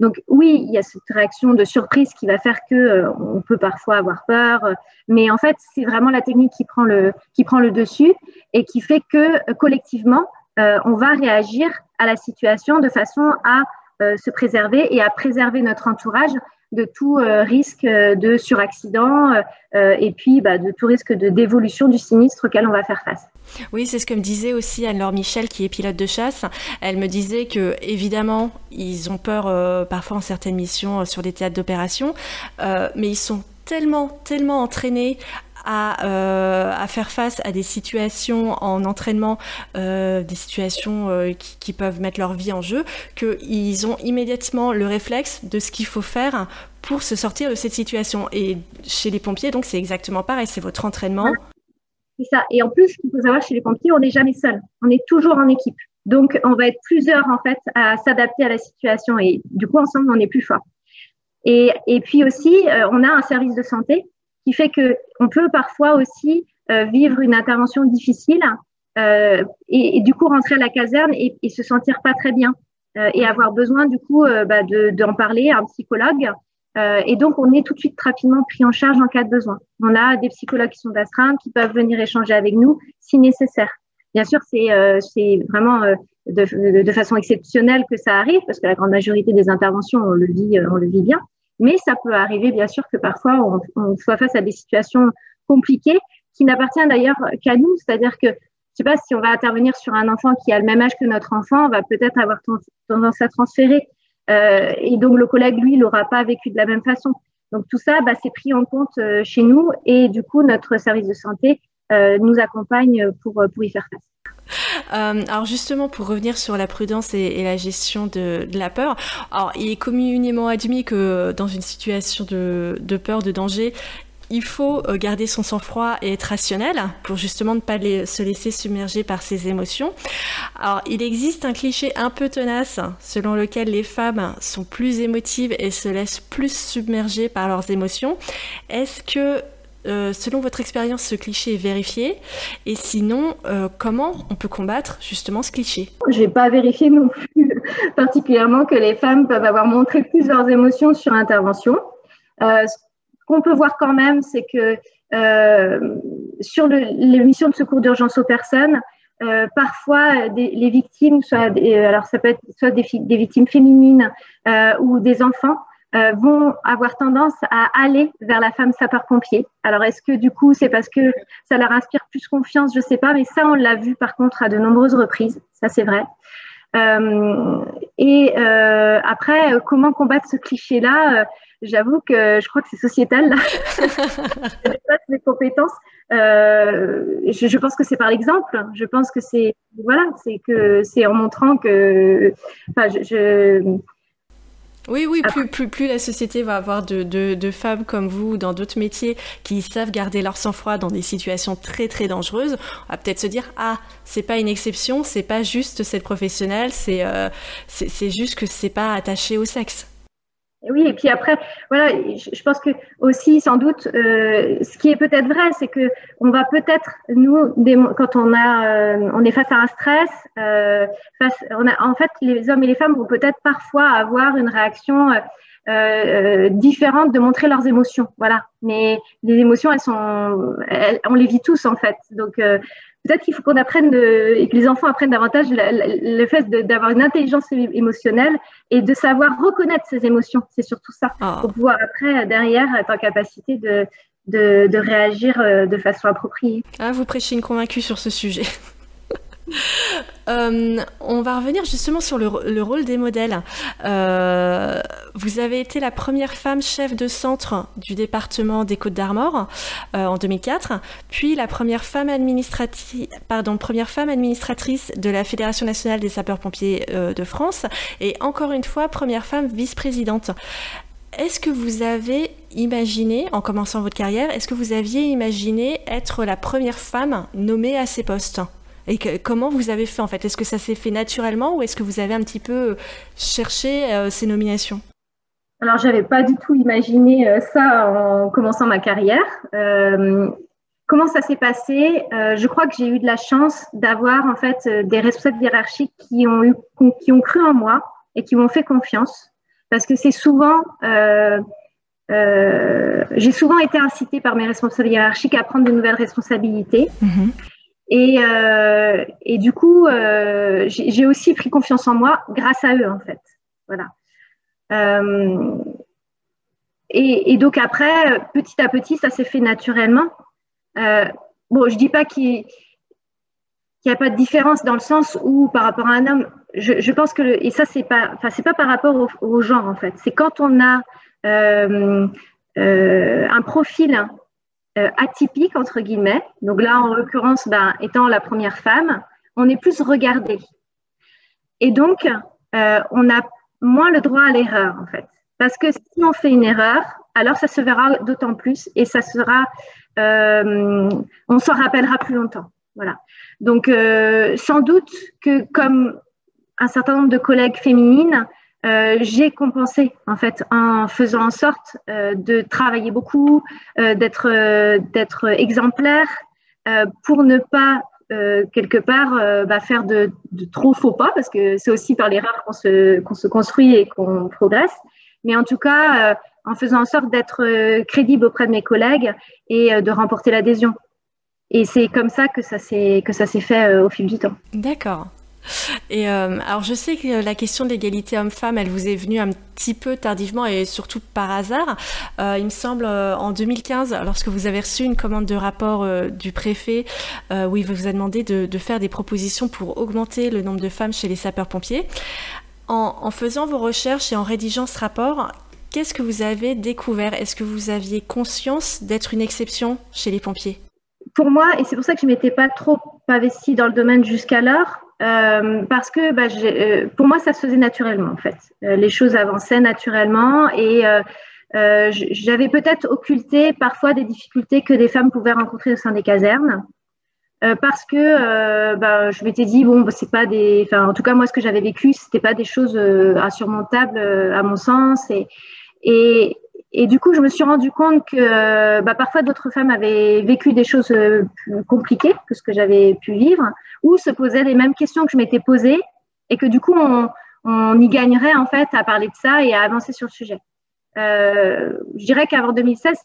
Donc oui, il y a cette réaction de surprise qui va faire que euh, on peut parfois avoir peur, mais en fait, c'est vraiment la technique qui prend le qui prend le dessus et qui fait que collectivement, on va réagir à la situation de façon à se préserver et à préserver notre entourage de tout euh, risque euh, de suraccident euh, et puis bah, de tout risque de dévolution du sinistre auquel on va faire face. Oui, c'est ce que me disait aussi Anne-Laure Michel, qui est pilote de chasse. Elle me disait que, évidemment, ils ont peur parfois en certaines missions sur des théâtres d'opération, mais ils sont tellement, tellement entraînés euh, à, faire face à des situations en entraînement, euh, des situations euh, qui, peuvent mettre leur vie en jeu, qu'ils ont immédiatement le réflexe de ce qu'il faut faire pour se sortir de cette situation. Et chez les pompiers, donc, c'est exactement pareil, c'est votre entraînement. C'est ça. Et en plus, qu'il faut savoir chez les pompiers, on n'est jamais seul. On est toujours en équipe. Donc, on va être plusieurs, en fait, à s'adapter à la situation. Et du coup, ensemble, on est plus fort. Et puis aussi, on a un service de santé fait que on peut parfois aussi euh, vivre une intervention difficile euh, et, du coup rentrer à la caserne et, se sentir pas très bien euh, et avoir besoin du coup bah, d'en parler à un psychologue. et donc on est tout de suite rapidement pris en charge en cas de besoin. On a des psychologues qui sont d'astreinte qui peuvent venir échanger avec nous si nécessaire. Bien sûr, c'est vraiment de, façon exceptionnelle que ça arrive parce que la grande majorité des interventions on le on le vit bien. Mais ça peut arriver, bien sûr, que parfois on, soit face à des situations compliquées qui n'appartiennent d'ailleurs qu'à nous. C'est-à-dire que, je sais pas, si on va intervenir sur un enfant qui a le même âge que notre enfant, on va peut-être avoir tendance à transférer. Euh, et donc, le collègue, lui, il n'aura pas vécu de la même façon. Donc, tout ça, bah, c'est pris en compte euh, chez nous. Et du coup, notre service de santé euh, nous accompagne pour, pour y faire face. Euh, alors justement, pour revenir sur la prudence et, la gestion de, la peur, alors il est communément admis que dans une situation de, peur, de danger, il faut euh, garder son sang-froid et être rationnel pour justement ne pas se laisser submerger par ses émotions. Alors, il existe un cliché un peu tenace selon lequel les femmes sont plus émotives et se laissent plus submerger par leurs émotions. Est-ce que euh, selon votre expérience, ce cliché est vérifié Et sinon, euh, comment on peut combattre justement ce cliché? Je n'ai pas vérifié non plus particulièrement que les femmes peuvent avoir montré plusieurs émotions sur intervention. Euh, ce qu'on peut voir quand même, c'est que sur les missions de secours d'urgence aux personnes, parfois les victimes, alors ça peut être soit des victimes féminines ou des enfants, euh, vont avoir tendance à aller vers la femme sapeur-pompier. Alors, est-ce que du coup, c'est parce que ça leur inspire plus confiance? Je ne sais pas, mais ça, on l'a vu par contre à de nombreuses reprises. Ça, c'est vrai. et après, comment combattre ce cliché-là? J'avoue que je crois que c'est sociétal là. mes compétences. je, je, pense que c'est par l'exemple. Je pense que c'est voilà, c'est que c'est en montrant que, enfin, je, je oui, oui, plus, plus, plus, la société va avoir de, de, de femmes comme vous dans d'autres métiers qui savent garder leur sang-froid dans des situations très très dangereuses, on va peut-être se dire ah c'est pas une exception, c'est pas juste cette professionnelle, c'est euh, c'est juste que c'est pas attaché au sexe. Oui, et puis après, voilà, je pense que aussi, sans doute, euh, ce qui est peut-être vrai, c'est que on va peut-être nous, quand on a, euh, on est face à un stress, euh, face, on a, en fait, les hommes et les femmes vont peut-être parfois avoir une réaction euh, euh, différente de montrer leurs émotions, voilà. Mais les émotions, elles sont, elles, on les vit tous en fait. Donc peut-être qu'il faut qu'on apprenne de, et que les enfants apprennent davantage le, fait d'avoir une intelligence émotionnelle et de savoir reconnaître ses émotions. C'est surtout ça. Ah. Pour pouvoir après, derrière, être en capacité de, de, de réagir euh, de façon appropriée. Ah, vous prêchez une convaincue sur ce sujet. Euh, on va revenir justement sur le, rôle des modèles. Euh, vous avez été la première femme chef de centre du département des Côtes d'Armor euh, en 2004, puis la première femme, pardon, première femme administratrice de la Fédération nationale des sapeurs-pompiers de France, et encore une fois, première femme vice-présidente. Est-ce que vous avez imaginé, en commençant votre carrière, est-ce que vous aviez imaginé être la première femme nommée à ces postes? Et comment vous avez fait en fait? Est-ce que ça s'est fait naturellement ou est-ce que vous avez un petit peu cherché euh, ces nominations? Alors, j'avais pas du tout imaginé euh, ça en commençant ma carrière. Euh, comment ça s'est passé? Je crois que j'ai eu de la chance d'avoir en fait des responsables hiérarchiques qui ont eu, qui ont cru en moi et qui m'ont fait confiance. Parce que c'est souvent, j'ai souvent été incitée par mes responsables hiérarchiques à prendre de nouvelles responsabilités. Mm-hmm. Et, euh, et du coup, euh, j'ai aussi pris confiance en moi grâce à eux, en fait. Voilà. Euh, et, donc après, petit à petit, ça s'est fait naturellement. Bon, je dis pas qu'il n'y a pas de différence dans le sens où, par rapport à un homme, je, pense que, et ça, c'est pas, pas par rapport au, au, genre, en fait. C'est quand on a un profil euh, atypique, entre guillemets. Donc là, en l'occurrence, ben, étant la première femme, on est plus regardé. Et donc, euh, on a moins le droit à l'erreur, en fait. Parce que si on fait une erreur, alors ça se verra d'autant plus et ça sera, euh, on s'en rappellera plus longtemps. Voilà. Donc, sans doute que comme un certain nombre de collègues féminines, euh, j'ai compensé en fait en faisant en sorte euh, de travailler beaucoup, euh, d'être d'être exemplaire pour ne pas quelque part bah, faire de, de, trop faux pas parce que c'est aussi par l'erreur qu'on se qu'on se construit et qu'on progresse. Mais en tout cas, en faisant en sorte d'être crédible auprès de mes collègues et de remporter l'adhésion. Et c'est comme ça que ça s'est que ça s'est fait au fil du temps. D'accord. Et euh, alors je sais que la question de l'égalité homme-femme, elle vous est venue un petit peu tardivement et surtout par hasard. Euh, il me semble euh, en 2015, lorsque vous avez reçu une commande de rapport du préfet où il vous a demandé de, faire des propositions pour augmenter le nombre de femmes chez les sapeurs-pompiers. En, en faisant vos recherches et en rédigeant ce rapport, qu'est-ce que vous avez découvert? Est-ce que vous aviez conscience d'être une exception chez les pompiers? Pour moi, et c'est pour ça que je m'étais pas trop investie dans le domaine jusqu'alors, euh, parce que bah, euh, pour moi, ça se faisait naturellement en fait. Euh, les choses avançaient naturellement et euh, j'avais peut-être occulté parfois des difficultés que des femmes pouvaient rencontrer au sein des casernes. parce que bah, je m'étais dit bon bah, c'est pas des enfin en tout cas moi ce que j'avais vécu c'était pas des choses insurmontables à mon sens et, et et du coup, je me suis rendu compte que bah, parfois d'autres femmes avaient vécu des choses euh, plus compliquées que ce que j'avais pu vivre, ou se posaient les mêmes questions que je m'étais posées, et que du coup, on, on, y gagnerait en fait à parler de ça et à avancer sur le sujet. Euh, je dirais qu'avant 2016,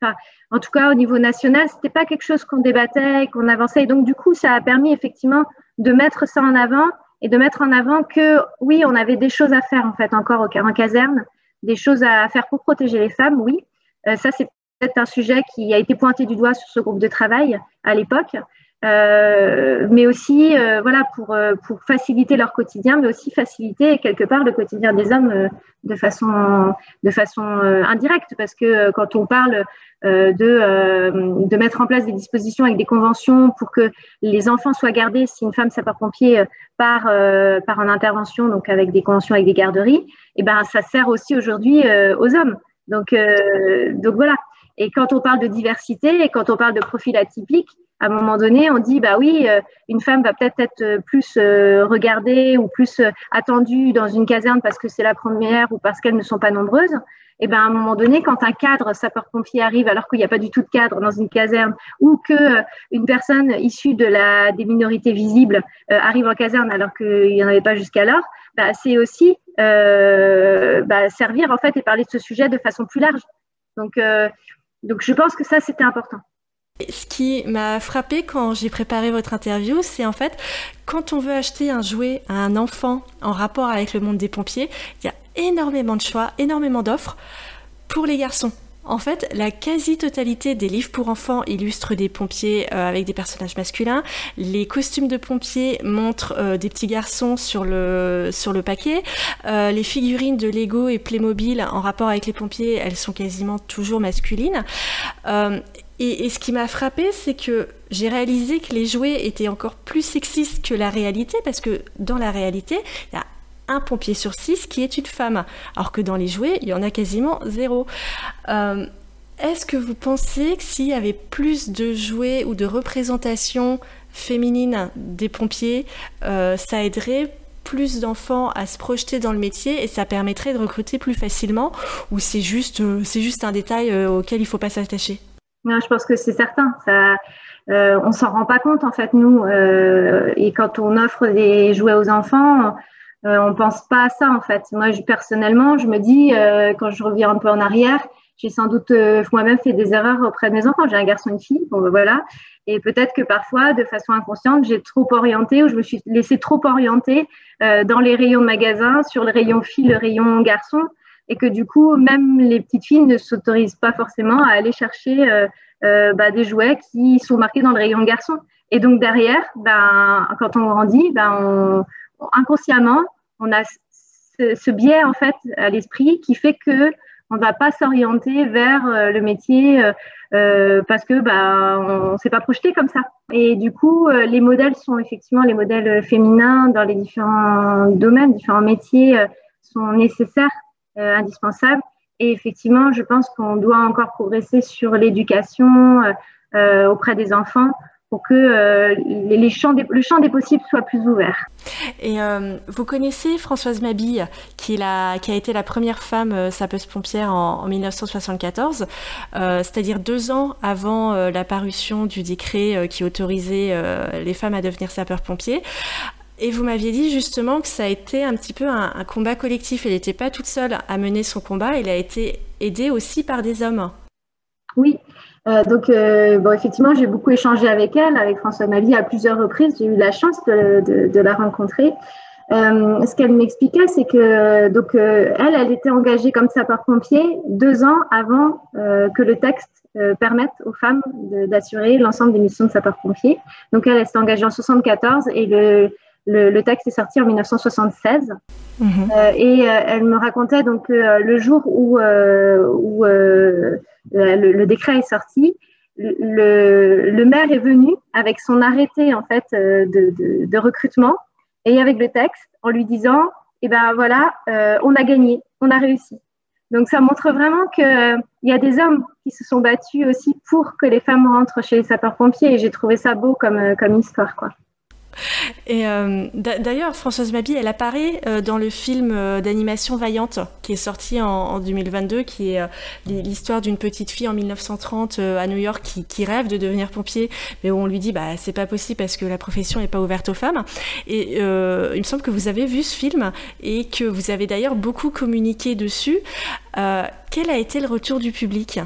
enfin, en tout cas au niveau national, c'était pas quelque chose qu'on débattait, qu'on avançait, et donc du coup, ça a permis effectivement de mettre ça en avant et de mettre en avant que oui, on avait des choses à faire en fait encore en caserne des choses à faire pour protéger les femmes, oui. Euh, ça, c'est peut-être un sujet qui a été pointé du doigt sur ce groupe de travail à l'époque. Euh, mais aussi euh, voilà pour euh, pour faciliter leur quotidien, mais aussi faciliter quelque part le quotidien des hommes de façon de façon indirecte, parce que quand on parle de de mettre en place des dispositions avec des conventions pour que les enfants soient gardés si une femme sapeur-pompier part par en intervention, donc avec des conventions avec des garderies, et eh ben ça sert aussi aujourd'hui aux hommes. Donc donc voilà. Et quand on parle de diversité et quand on parle de profil atypique, à un moment donné, on dit bah oui, euh, une femme va peut-être être euh, plus euh, regardée ou plus attendue dans une caserne parce que c'est la première ou parce qu'elles ne sont pas nombreuses. Et ben à un moment donné, quand un cadre sapeur-pompier arrive alors qu'il n'y a pas du tout de cadre dans une caserne ou que une personne issue de la des minorités visibles arrive en caserne alors qu'il n'y en avait pas jusqu'alors, bah, c'est aussi bah, servir en fait et parler de ce sujet de façon plus large. Donc donc je pense que ça c'était important. Ce qui m'a frappé quand j'ai préparé votre interview, c'est en fait quand on veut acheter un jouet à un enfant en rapport avec le monde des pompiers, il y a énormément de choix, énormément d'offres pour les garçons. En fait, la quasi-totalité des livres pour enfants illustrent des pompiers euh, avec des personnages masculins. Les costumes de pompiers montrent euh, des petits garçons sur le, sur le paquet. Euh, les figurines de Lego et Playmobil en rapport avec les pompiers, elles sont quasiment toujours masculines. Et, ce qui m'a frappé, c'est que j'ai réalisé que les jouets étaient encore plus sexistes que la réalité, parce que dans la réalité, il y a un pompier sur six qui est une femme, alors que dans les jouets, il y en a quasiment zéro. Euh, est-ce que vous pensez que s'il y avait plus de jouets ou de représentations féminines des pompiers, euh, ça aiderait plus d'enfants à se projeter dans le métier et ça permettrait de recruter plus facilement ou c'est juste, euh, c'est juste un détail auquel il ne faut pas s'attacher? Je pense que c'est certain. Ça, euh, on s'en rend pas compte en fait nous. Et quand on offre des jouets aux enfants, euh, on pense pas à ça en fait. Moi, je, personnellement, je me dis euh, quand je reviens un peu en arrière, j'ai sans doute euh, moi-même fait des erreurs auprès de mes enfants. J'ai un garçon et une fille, bon ben voilà. Et peut-être que parfois, de façon inconsciente, j'ai trop orienté ou je me suis laissé trop orienter dans les rayons de magasin, sur le rayon fille, le rayon garçon et que du coup, même les petites filles ne s'autorisent pas forcément à aller chercher euh, euh, bah, des jouets qui sont marqués dans le rayon garçon. Et donc derrière, ben, quand on grandit, ben, inconsciemment, on a ce, biais en fait à l'esprit qui fait que on ne va pas s'orienter vers euh, le métier parce que bah, on s'est pas projeté comme ça. Et du coup, les modèles sont effectivement les modèles féminins dans les différents domaines, différents métiers sont nécessaires euh, indispensable. Et effectivement, je pense qu'on doit encore progresser sur l'éducation euh, euh, auprès des enfants pour que les champs le champ des possibles soit plus ouvert. Et vous connaissez Françoise Mabille, qui, la, qui, a été la première femme sapeuse-pompière en, en, 1974, c'est-à-dire deux ans avant la parution du décret qui autorisait les femmes à devenir sapeurs-pompiers. Et vous m'aviez dit justement que ça a été un petit peu un, combat collectif. Elle n'était pas toute seule à mener son combat, elle a été aidée aussi par des hommes. Oui, euh, donc euh, bon, effectivement, j'ai beaucoup échangé avec elle, avec François Mavie à plusieurs reprises. J'ai eu la chance de, la rencontrer. Euh, ce qu'elle m'expliquait, c'est que donc elle, elle était engagée comme sapeur-pompier deux ans avant que le texte permette aux femmes d'assurer l'ensemble des missions de sapeur-pompier. Donc elle, elle s'est engagée en 74 et le le, texte est sorti en 1976. Mhm. Euh, et euh, elle me racontait donc que euh, le jour où, où le, décret est sorti, le, maire est venu avec son arrêté en fait de, recrutement et avec le texte en lui disant eh ben voilà on a gagné on a réussi donc ça montre vraiment qu'il y a des hommes qui se sont battus aussi pour que les femmes rentrent chez les sapeurs-pompiers et j'ai trouvé ça beau comme, comme histoire quoi. Euh, d'ailleurs, Françoise Mabie, elle apparaît euh, dans le film euh, d'animation Vaillante, qui est sorti en, 2022, qui est l'histoire d'une petite fille en 1930 à New York qui, rêve de devenir pompier, mais où on lui dit bah c'est pas possible parce que la profession n'est pas ouverte aux femmes. Et il me semble que vous avez vu ce film et que vous avez d'ailleurs beaucoup communiqué dessus. quel a été le retour du public?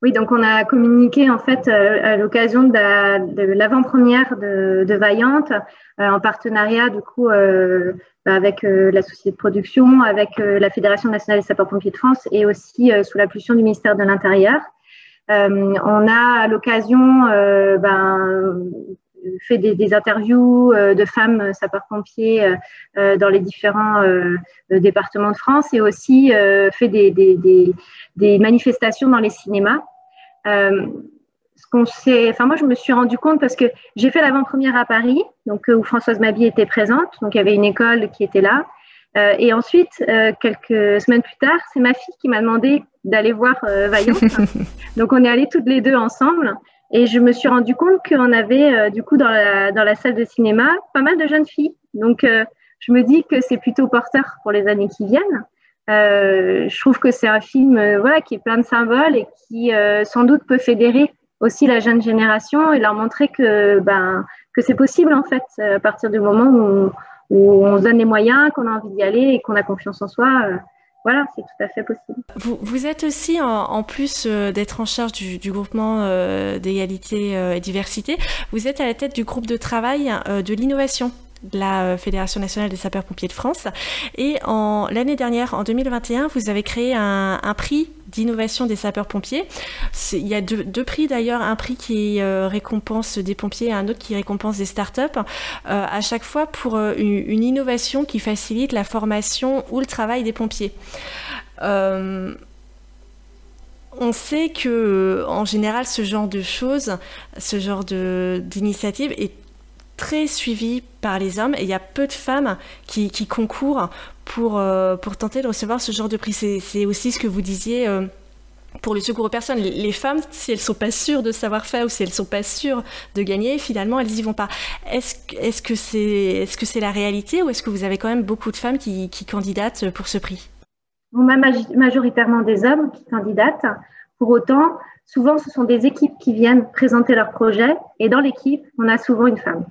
Oui, donc on a communiqué en fait euh, à l'occasion de, l'avant-première de, de, Vaillante euh, en partenariat du coup euh, bah, avec la société de production, avec la Fédération nationale des sapeurs-pompiers de France et aussi sous la du ministère de l'Intérieur. on a à l'occasion ben, fait des, interviews de femmes sapeurs-pompiers dans les différents départements de France et aussi fait des, des, manifestations dans les cinémas qu'on enfin moi je me suis rendu compte parce que j'ai fait l'avant-première à Paris, donc euh, où Françoise Mabi était présente, donc il y avait une école qui était là. Euh, et ensuite, euh, quelques semaines plus tard, c'est ma fille qui m'a demandé d'aller voir Vaillant. donc on est allés toutes les deux ensemble. Et je me suis rendu compte qu'on avait du coup dans la, dans la salle de cinéma pas mal de jeunes filles. Donc je me dis que c'est plutôt porteur pour les années qui viennent. je trouve que c'est un film voilà, qui est plein de symboles et qui sans doute peut fédérer aussi la jeune génération et leur montrer que, ben, que c'est possible en fait à partir du moment où, on se donne les moyens, qu'on a envie d'y aller et qu'on a confiance en soi. Euh, voilà, c'est tout à fait possible. Vous, êtes aussi, en, plus euh, d'être en charge du, groupement euh, d'égalité et diversité, vous êtes à la tête du groupe de travail de l'innovation de la euh, Fédération nationale des sapeurs-pompiers de France. Et l'année dernière, en 2021, vous avez créé un, prix d'innovation des sapeurs-pompiers. Il y a deux, prix d'ailleurs, un prix qui euh, récompense des pompiers et un autre qui récompense des startups, euh, à chaque fois pour une, innovation qui facilite la formation ou le travail des pompiers. on sait que, en général, ce genre de choses, ce genre d'initiative est très suivi par les hommes et il y a peu de femmes qui, concourent pour, euh, pour tenter de recevoir ce genre de prix. C'est aussi ce que vous disiez. Euh, pour le secours aux personnes, les femmes, si elles sont pas sûres de savoir faire ou si elles sont pas sûres de gagner, finalement, elles y vont pas. Est-ce est que c'est est -ce c'est la réalité ou est-ce que vous avez quand même beaucoup de femmes qui, qui candidatent pour ce prix? On a majoritairement des hommes qui candidatent. Pour autant, souvent, ce sont des équipes qui viennent présenter leur projet et dans l'équipe, on a souvent une femme.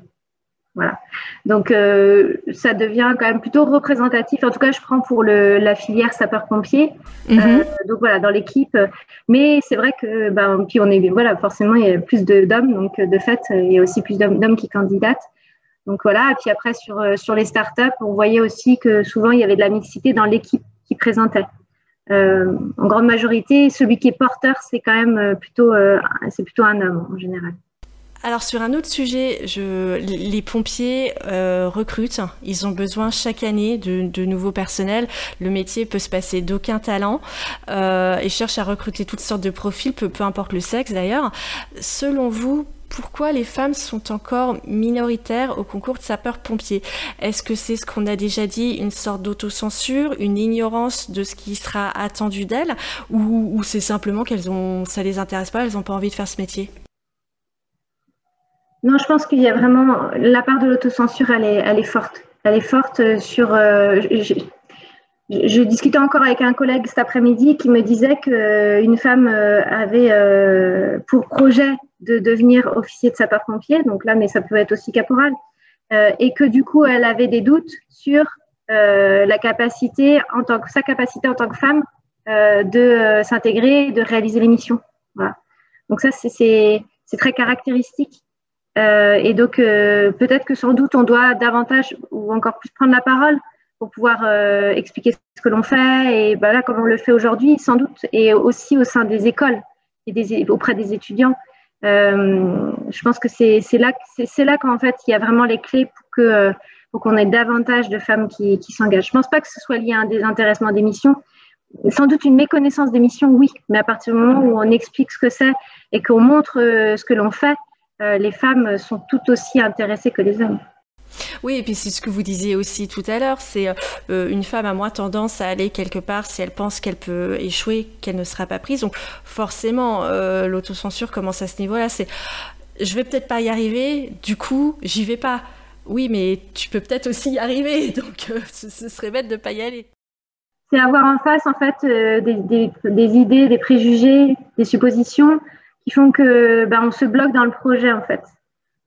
Voilà. Donc, euh, ça devient quand même plutôt représentatif. En tout cas, je prends pour le, la filière sapeur-pompier. Mhm. Euh, donc voilà, dans l'équipe. Mais c'est vrai que, ben, puis on est, voilà, forcément, il y a plus d'hommes. Donc, de fait, il y a aussi plus d'hommes qui candidatent. Donc voilà. Et puis après, sur, sur les startups, on voyait aussi que souvent, il y avait de la mixité dans l'équipe qui présentait. Euh, en grande majorité, celui qui est porteur, c'est quand même plutôt, c'est plutôt un homme en général. Alors sur un autre sujet, les pompiers euh, recrutent, ils ont besoin chaque année de, nouveaux personnels. Le métier peut se passer d'aucun talent euh, et cherche à recruter toutes sortes de profils, peu, importe le sexe d'ailleurs. Selon vous, pourquoi les femmes sont encore minoritaires au concours de sapeurs-pompiers? Est-ce que c'est ce qu'on a déjà dit, une sorte d'autocensure, une ignorance de ce qui sera attendu d'elles, ou, ou c'est simplement qu'elles ont, ça les intéresse pas, elles n'ont pas envie de faire ce métier? Non, je pense qu'il y a vraiment la part de l'autocensure, elle est, forte. Elle est forte sur. Euh, je, discutais encore avec un collègue cet après-midi qui me disait qu'une femme euh, avait euh, pour projet de devenir officier de sapeur-pompier, donc là, mais ça peut être aussi caporal, et que du coup, elle avait des doutes sur la capacité, en tant que, sa capacité en tant que femme de s'intégrer, de réaliser les missions. Donc ça, c'est très caractéristique euh, et donc, euh, peut-être que sans doute, on doit davantage ou encore plus prendre la parole pour pouvoir euh, expliquer ce que l'on fait et bah là, comme on le fait aujourd'hui, sans doute, et aussi au sein des écoles et des, auprès des étudiants. je pense que c'est là, là qu'en fait, il y a vraiment les clés pour que pour qu'on ait davantage de femmes qui, qui s'engagent. Je ne pense pas que ce soit lié à un désintéressement des missions. Sans doute une méconnaissance des missions, oui, mais à partir du moment où on explique ce que c'est et qu'on montre ce que l'on fait, euh, les femmes sont tout aussi intéressées que les hommes. Oui, et puis c'est ce que vous disiez aussi tout à l'heure, c'est euh, une femme a moins tendance à aller quelque part si elle pense qu'elle peut échouer, qu'elle ne sera pas prise. Donc forcément, euh, l'autocensure commence à ce niveau-là. C'est je vais peut-être pas y arriver, du coup, j'y vais pas. Oui, mais tu peux peut-être aussi y arriver, donc ce, serait bête de pas y aller. C'est avoir en face en fait des idées, des préjugés, des suppositions font que bah, on se bloque dans le projet en fait.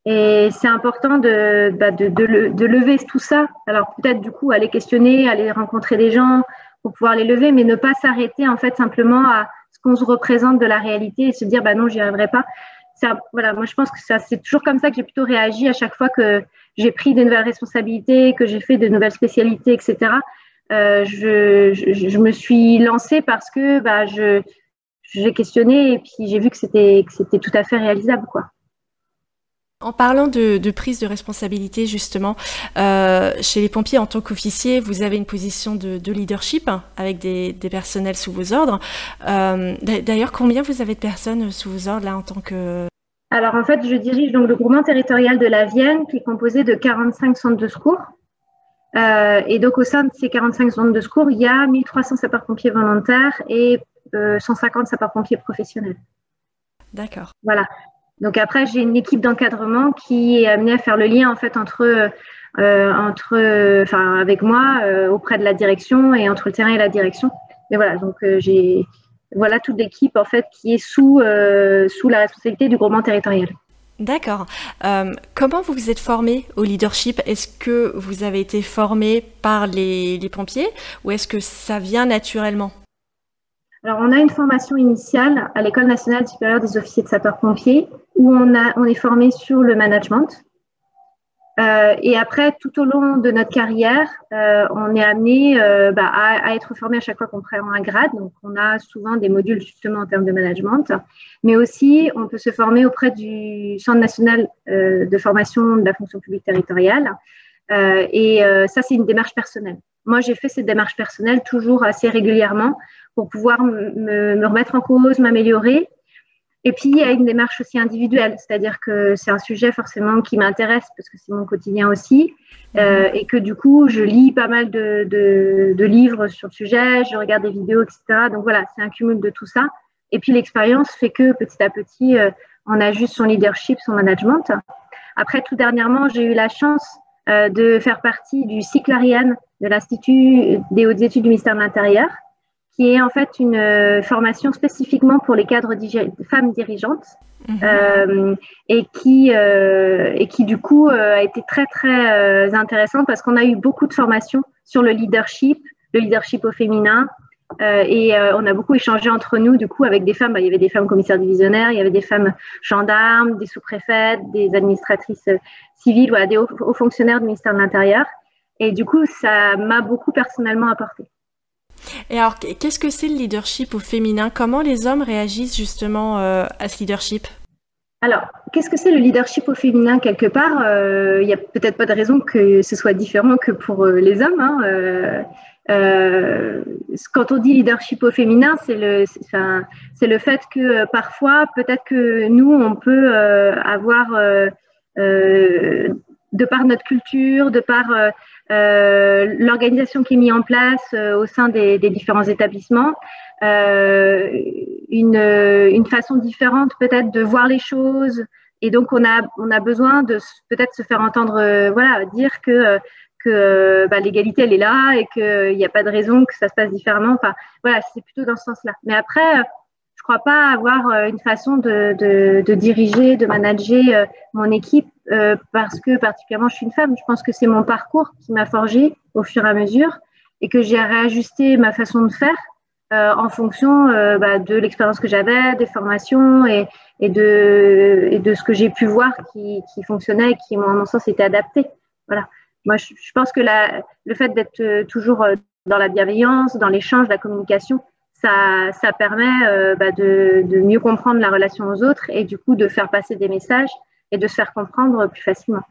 Et c'est important de, bah, de, de, lever tout ça. Alors peut-être du coup aller questionner, aller rencontrer des gens pour pouvoir les lever, mais ne pas s'arrêter en fait simplement à ce qu'on se représente de la réalité et se dire bah non j'y arriverai pas. voilà, moi je pense que c'est toujours comme ça que j'ai plutôt réagi à chaque fois que j'ai pris de nouvelles responsabilités, que j'ai fait de nouvelles spécialités, etc. Euh, je, je, je, me suis lancée parce que bah, je, j'ai questionné et puis j'ai vu que c'était tout à fait réalisable, quoi. En parlant de, prise de responsabilité, justement, euh, chez les pompiers, en tant qu'officier, vous avez une position de, leadership hein, avec des, personnels sous vos ordres. Euh, d'ailleurs, combien vous avez de personnes sous vos ordres là en tant que... Alors en fait, je dirige donc le groupement territorial de la Vienne qui est composé de 45 centres de secours. Euh, et donc au sein de ces 45 centres de secours, il y a 1300 sapeurs-pompiers volontaires et 150 sapeurs-pompiers professionnels. D'accord. Voilà. Donc après, j'ai une équipe d'encadrement qui est amenée à faire le lien en fait entre, euh, entre, enfin avec moi euh, auprès de la direction et entre le terrain et la direction. Mais voilà, donc euh, j'ai voilà toute l'équipe en fait qui est sous sous la responsabilité du groupement territorial. D'accord. comment vous vous êtes formé au leadership? Est-ce que vous avez été formé par les, les pompiers ou est-ce que ça vient naturellement? Alors, on a une formation initiale à l'École nationale supérieure des officiers de sapeurs-pompiers où on, est formé sur le management. Euh, et après, tout au long de notre carrière, euh, on est amené euh, bah, à, être formé à chaque fois qu'on prend un grade. Donc, on a souvent des modules justement en termes de management, mais aussi on peut se former auprès du Centre national de formation de la fonction publique territoriale. et ça, c'est une démarche personnelle. Moi, j'ai fait cette démarche personnelle toujours assez régulièrement pour pouvoir me, remettre en cause, m'améliorer. Et puis, il y a une démarche aussi individuelle, c'est-à-dire que c'est un sujet forcément qui m'intéresse parce que c'est mon quotidien aussi, euh, et que du coup, je lis pas mal de, livres sur le sujet, je regarde des vidéos, etc. Donc voilà, c'est un cumul de tout ça. Et puis, l'expérience fait que petit à petit, euh, on ajuste son leadership, son management. Après, tout dernièrement, j'ai eu la chance euh, de faire partie du cycle Ariane de l'Institut des hautes études du ministère de l'Intérieur, qui est en fait une euh, formation spécifiquement pour les cadres femmes dirigeantes mhm. euh, et, qui, euh, et qui du coup a été très très intéressante parce qu'on a eu beaucoup de formations sur le leadership, le leadership au féminin. et on a beaucoup échangé entre nous, du coup, avec des femmes. Bah, il y avait des femmes commissaires divisionnaires, il y avait des femmes gendarmes, des sous-préfètes, des administratrices civiles, voilà, des hauts fonctionnaires du ministère de l'Intérieur. Et du coup, ça m'a beaucoup personnellement apporté. Et alors, qu'est-ce que c'est le leadership au féminin? Comment les hommes réagissent justement euh, à ce leadership? Alors, qu'est-ce que c'est le leadership au féminin quelque part? Euh, Il n'y a peut-être pas de raison que ce soit différent que pour euh, les hommes. Hein, quand on dit leadership au féminin, c'est le, c'est le fait que parfois, peut-être que nous, on peut avoir, de par notre culture, de par euh, l'organisation qui est mise en place euh, au sein des, différents établissements, euh, une, une, façon différente peut-être de voir les choses. Et donc, on a, on a besoin de peut-être se faire entendre, voilà, dire que que bah, l'égalité elle est là et qu'il n'y a pas de raison que ça se passe différemment. Enfin, voilà, c'est plutôt dans ce sens-là. Mais après, je crois pas avoir euh, une façon de, diriger, de manager euh, mon équipe euh, parce que particulièrement je suis une femme. Je pense que c'est mon parcours qui m'a forgé au fur et à mesure et que j'ai réajusté ma façon de faire en fonction bah, de l'expérience que j'avais, des formations et, de, ce que j'ai pu voir qui, fonctionnait et qui, à mon sens, était adapté. Voilà. Moi, je, pense que le fait d'être toujours dans la bienveillance, dans l'échange, la communication, ça, permet euh, bah, de, mieux comprendre la relation aux autres et du coup de faire passer des messages et de se faire comprendre plus facilement.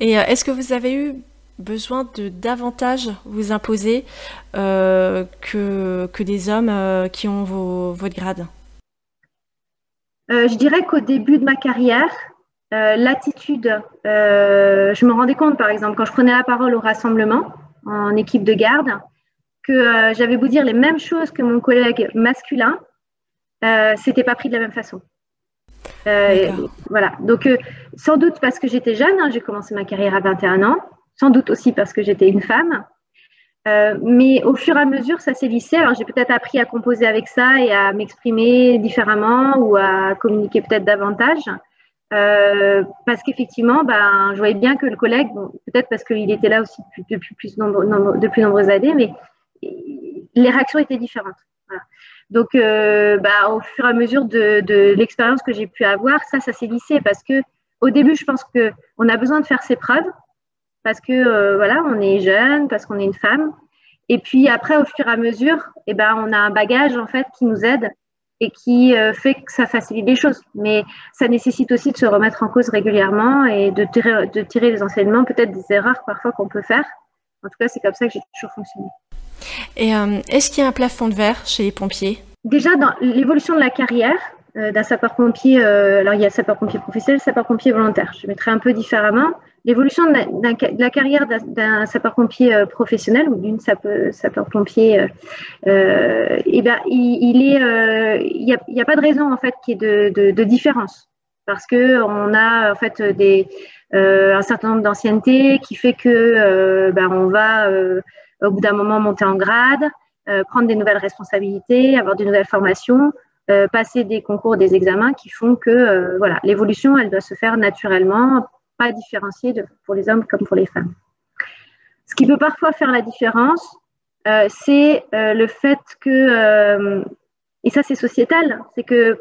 Et euh, est-ce que vous avez eu besoin de davantage vous imposer euh, que, que des hommes qui ont vos, votre grade? Je dirais qu'au début de ma carrière, l'attitude, je me rendais compte par exemple quand je prenais la parole au rassemblement en équipe de garde, que euh, j'avais beau dire les mêmes choses que mon collègue masculin, euh, c'était pas pris de la même façon. Euh, voilà. Donc, euh, sans doute parce que j'étais jeune, hein, j'ai commencé ma carrière à 21 ans, sans doute aussi parce que j'étais une femme. mais au fur et à mesure, ça s'est lissé. Alors, j'ai peut-être appris à composer avec ça et à m'exprimer différemment ou à communiquer peut-être davantage. parce qu'effectivement, ben, je voyais bien que le collègue, peut-être parce qu'il était là aussi depuis, plus, de plus nombreuses années, mais les réactions étaient différentes. Donc, euh, bah, au fur et à mesure de, l'expérience que j'ai pu avoir, ça, ça s'est lissé parce que au début, je pense qu'on a besoin de faire ses preuves parce que euh, voilà, on est jeune, parce qu'on est une femme. Et puis après, au fur et à mesure, eh ben, on a un bagage en fait qui nous aide et qui fait que ça facilite les choses. Mais ça nécessite aussi de se remettre en cause régulièrement et de tirer, de tirer les enseignements, peut-être des erreurs parfois qu'on peut faire. En tout cas, c'est comme ça que j'ai toujours fonctionné. Et est-ce qu'il y a un plafond de verre chez les pompiers? Déjà, dans l'évolution de la carrière, euh, d'un sapeur-pompier, euh, alors il y a sapeur-pompier professionnel, sapeur-pompier volontaire. Je mettrai un peu différemment. L'évolution de, la carrière d'un sapeur-pompier euh, professionnel ou d'une sapeur-pompier, euh, eh ben, il, n'y a, pas de raison en fait qu'il y ait de, différence parce que on a en fait un certain nombre d'anciennetés qui fait que ben, on va au bout d'un moment monter en grade, prendre des nouvelles responsabilités, avoir de nouvelles formations. Euh, passer des concours, des examens qui font que euh, voilà, l'évolution, elle doit se faire naturellement, pas différencier de, pour les hommes comme pour les femmes. Ce qui peut parfois faire la différence, euh, c'est le fait que, et ça c'est sociétal, c'est que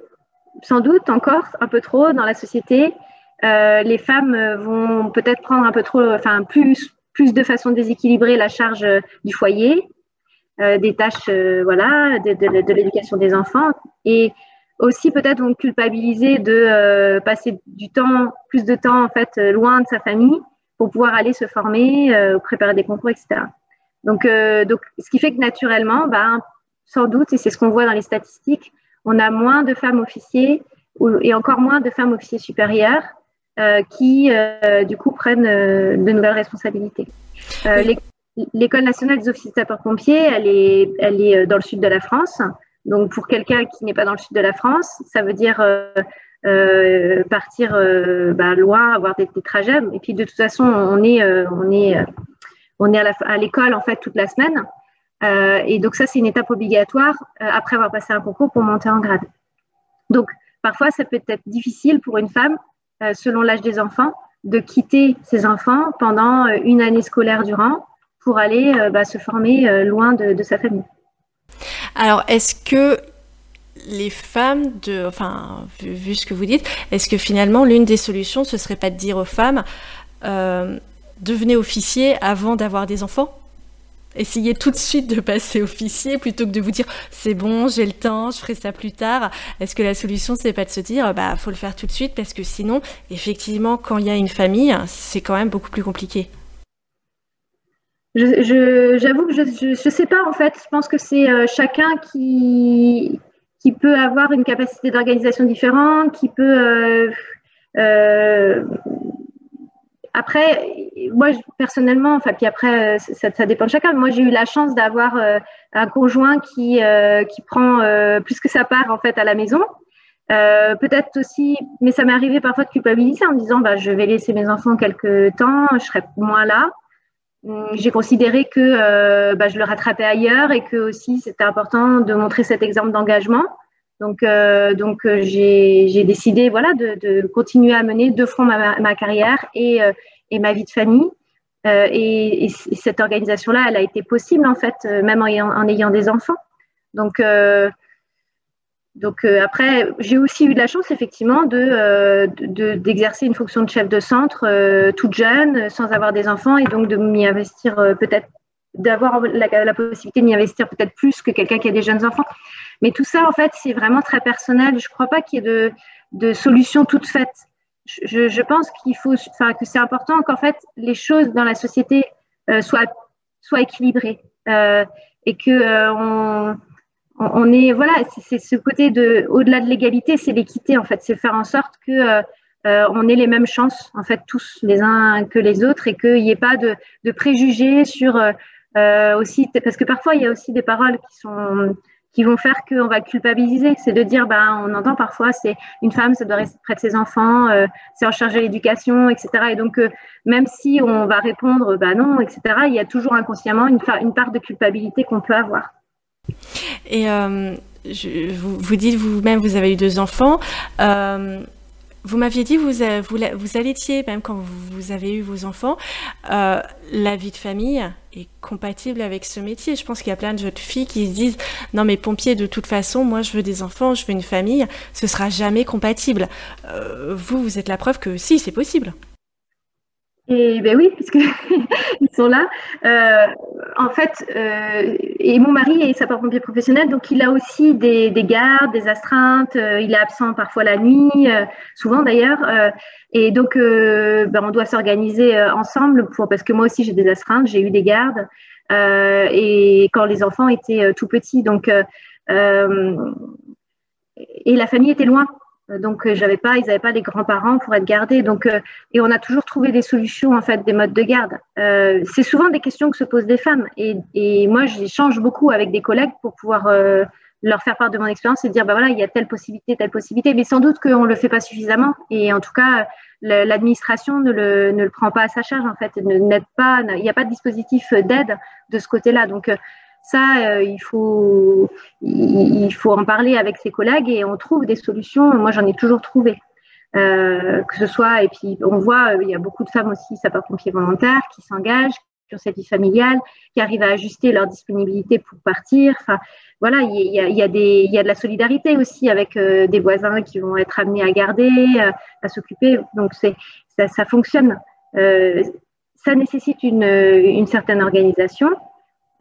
sans doute encore un peu trop dans la société, les femmes vont peut-être prendre un peu trop, enfin plus, plus de façon déséquilibrée la charge du foyer, euh, des tâches euh, voilà, de, l'éducation des enfants et aussi peut-être vont culpabiliser de euh, passer du temps, plus de temps en fait loin de sa famille pour pouvoir aller se former, préparer des concours, etc. Donc, donc, ce qui fait que naturellement, ben, sans doute, et c'est ce qu'on voit dans les statistiques, on a moins de femmes officiers et encore moins de femmes officiers supérieurs qui, du coup, prennent de nouvelles responsabilités. L'école nationale des officiers de sapeurs-pompiers, elle est, elle est euh, dans le sud de la France. Donc, pour quelqu'un qui n'est pas dans le sud de la France, ça veut dire euh, euh, partir euh, bah, loin, avoir des, trajets. Et puis, de toute façon, on est, euh, on est, on est à l'école en fait toute la semaine. et donc, ça, c'est une étape obligatoire après avoir passé un concours pour monter en grade. Donc, parfois, ça peut être difficile pour une femme, selon l'âge des enfants, de quitter ses enfants pendant une année scolaire durant pour aller euh, bah, se former euh, loin de, sa famille. Alors, est-ce que les femmes, de, enfin, vu, ce que vous dites, est-ce que finalement l'une des solutions, ce serait pas de dire aux femmes, euh, devenez officier avant d'avoir des enfants? Essayez tout de suite de passer officier plutôt que de vous dire c'est bon, j'ai le temps, je ferai ça plus tard. Est-ce que la solution c'est pas de se dire bah faut le faire tout de suite parce que sinon effectivement quand il y a une famille c'est quand même beaucoup plus compliqué. J'avoue que je ne sais pas en fait. Je pense que c'est euh, chacun qui, qui peut avoir une capacité d'organisation différente, qui peut. Euh, euh, après, moi personnellement, enfin puis après ça, ça, dépend de chacun. Moi j'ai eu la chance d'avoir un conjoint qui qui prend plus que sa part en fait à la maison. Peut-être aussi, mais ça m'est arrivé parfois de culpabiliser en me disant bah je vais laisser mes enfants quelques temps, je serai moins là. Hum, j'ai considéré que euh, bah, je le rattrapais ailleurs et que aussi c'était important de montrer cet exemple d'engagement. Donc, euh, donc euh, j'ai décidé voilà, de, continuer à mener de front ma, carrière et, euh, et, ma vie de famille. Et, et, cette organisation-là, elle a été possible en fait, même en ayant, des enfants. Donc, donc après, j'ai aussi eu de la chance effectivement de, euh, d'exercer une fonction de chef de centre euh, toute jeune, sans avoir des enfants, et donc de m'y investir peut-être, d'avoir la, possibilité de m'y investir peut-être plus que quelqu'un qui a des jeunes enfants. Mais tout ça, en fait, c'est vraiment très personnel. Je ne crois pas qu'il y ait de, de solution toute faite. Je, pense qu'il faut, enfin, que c'est important qu'en fait les choses dans la société soient, soient équilibrées et que on on est voilà, c'est ce côté de au-delà de l'égalité, c'est l'équité en fait, c'est faire en sorte que euh, euh, on ait les mêmes chances en fait tous les uns que les autres et qu'il n'y ait pas de, préjugés sur euh, aussi parce que parfois il y a aussi des paroles qui sont qui vont faire qu'on va culpabiliser. C'est de dire, ben, on entend parfois, c'est une femme, ça doit rester près de ses enfants, c'est en charge de l'éducation, etc. Et donc, même si on va répondre, ben non, etc., il y a toujours inconsciemment une, part de culpabilité qu'on peut avoir. Et euh, vous, dites vous-même, vous avez eu deux enfants. Euh, vous m'aviez dit, vous, vous, vous allaitiez, même quand vous avez eu vos enfants, euh, la vie de famille est compatible avec ce métier. Je pense qu'il y a plein de jeunes filles qui se disent, non mais pompier, de toute façon, moi je veux des enfants, je veux une famille, ce sera jamais compatible. vous, vous êtes la preuve que si, c'est possible. Et ben oui, puisque ils sont là. Euh, en fait, euh, et mon mari est sapeur-pompier professionnel, donc il a aussi des, des gardes, des astreintes. Euh, il est absent parfois la nuit, euh, souvent d'ailleurs. Euh, et donc, ben, on doit s'organiser ensemble pour parce que moi aussi j'ai des astreintes, j'ai eu des gardes. et quand les enfants étaient tout petits, donc et la famille était loin. Euh, donc, euh, j'avais pas, ils n'avaient pas les grands-parents pour être gardés. Donc, euh, et on a toujours trouvé des solutions, en fait, des modes de garde. c'est souvent des questions que se posent des femmes. Et, et moi, j'échange beaucoup avec des collègues pour pouvoir leur faire part de mon expérience et dire, bah voilà, il y a telle possibilité, telle possibilité. Mais sans doute qu'on le fait pas suffisamment. Et en tout cas, l'administration ne le, ne le prend pas à sa charge, en fait. N'aide pas, il n'y a pas de dispositif d'aide de ce côté-là. Donc, ça, euh, il, faut, il, faut en parler avec ses collègues et on trouve des solutions. Moi, j'en ai toujours trouvé. Euh, que ce soit, et puis on voit, euh, il y a beaucoup de femmes aussi, sapeurs-pompiers volontaires, qui s'engagent, qui ont cette vie familiale, qui arrivent à ajuster leur disponibilité pour partir. Enfin, voilà, il y a, il y a, des, il y a de la solidarité aussi avec des voisins qui vont être amenés à garder, à s'occuper. Donc, c'est, ça, ça fonctionne. ça nécessite une, une certaine organisation.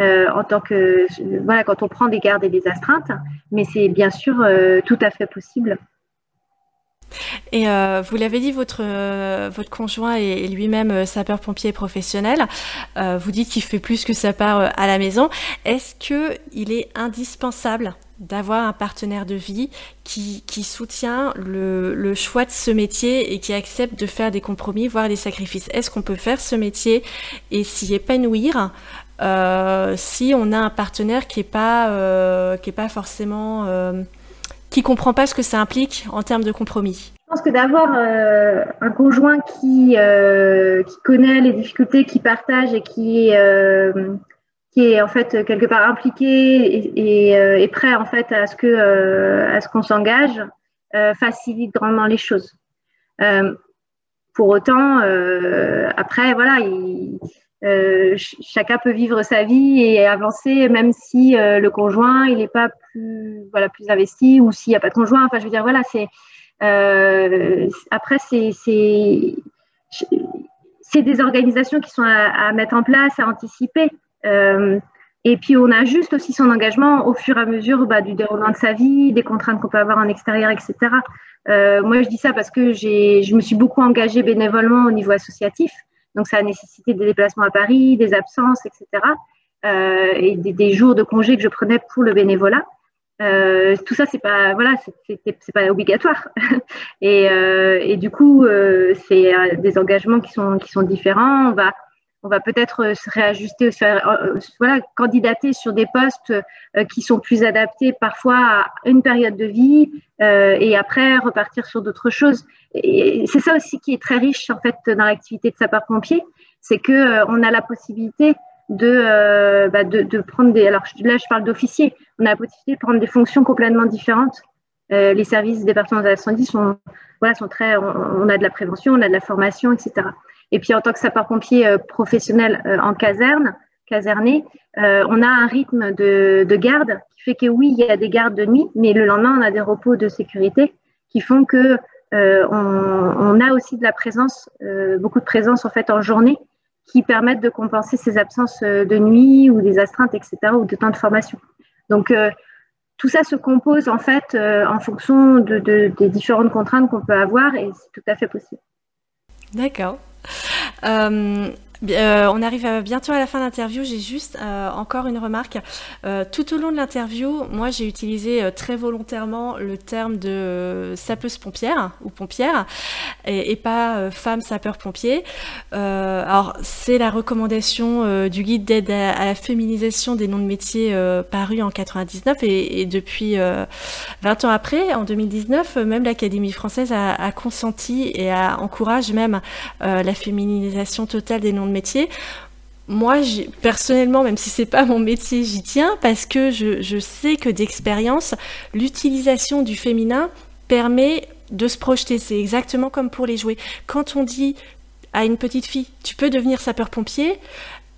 Euh, en tant que voilà quand on prend des gardes et des astreintes, mais c'est bien sûr euh, tout à fait possible. Et euh, vous l'avez dit, votre, votre conjoint est lui-même sapeur-pompier professionnel. vous dites qu'il fait plus que sa part à la maison. Est-ce qu'il est indispensable d'avoir un partenaire de vie qui, qui soutient le, le, choix de ce métier et qui accepte de faire des compromis, voire des sacrifices? Est-ce qu'on peut faire ce métier et s'y épanouir euh, si on a un partenaire qui est pas euh, qui pas forcément euh, qui comprend pas ce que ça implique en termes de compromis. Je pense que d'avoir un conjoint qui qui connaît les difficultés, qui partage et qui qui est en fait quelque part impliqué et, et, prêt en fait à ce que à ce qu'on s'engage facilite grandement les choses. pour autant, après voilà, il, euh, chacun peut vivre sa vie et avancer, même si euh, le conjoint il n'est pas plus voilà plus investi ou s'il n'y a pas de conjoint. Enfin, je veux dire voilà, c'est euh, après c'est c'est des organisations qui sont à, mettre en place, à anticiper. Et puis on ajuste aussi son engagement au fur et à mesure bah, du déroulement de sa vie, des contraintes qu'on peut avoir en extérieur, etc. Moi, je dis ça parce que je me suis beaucoup engagée bénévolement au niveau associatif. Donc, ça a nécessité des déplacements à Paris, des absences, etc. Euh, et des, jours de congé que je prenais pour le bénévolat. Euh, tout ça, c'est pas voilà, c'est pas obligatoire. et, euh, et, du coup, euh, c'est euh, des engagements qui sont qui sont différents. On va on va peut-être euh, se réajuster, faire, euh, voilà, candidater sur des postes euh, qui sont plus adaptés parfois à une période de vie et après repartir sur d'autres choses. Et c'est ça aussi qui est très riche en fait dans l'activité de sapeur-pompier, c'est que on a la possibilité de, bah, de, de, prendre des. Alors là, je parle d'officiers. On a la possibilité de prendre des fonctions complètement différentes. les services départementaux d'incendie sont, voilà, sont très. on, a de la prévention, on a de la formation, etc. Et puis en tant que sapeur-pompier euh, professionnel euh, en caserne, caserné, euh, on a un rythme de, garde qui fait que oui, il y a des gardes de nuit, mais le lendemain, on a des repos de sécurité qui font que on, a aussi de la présence, beaucoup de présence en fait en journée, qui permettent de compenser ces absences de nuit ou des astreintes, etc., ou de temps de formation. Donc tout ça se compose en fait en fonction des différentes contraintes qu'on peut avoir et c'est tout à fait possible. D'accord. Euh, euh, on arrive bientôt à la fin de l'interview. J'ai juste euh, encore une remarque. Euh, tout au long de l'interview, moi j'ai utilisé très volontairement le terme de sapeuse pompière ou pompière et, pas femme sapeur pompier. alors c'est la recommandation du guide d'aide à, la féminisation des noms de métiers paru en 99 et, depuis 20 ans après, en 2019, même l'Académie française a, a, consenti et a encourage même la féminisation totale des noms de métier. Moi, personnellement, même si c'est pas mon métier, j'y tiens parce que je, sais que d'expérience, l'utilisation du féminin permet de se projeter. C'est exactement comme pour les jouets. Quand on dit à une petite fille, tu peux devenir sapeur-pompier,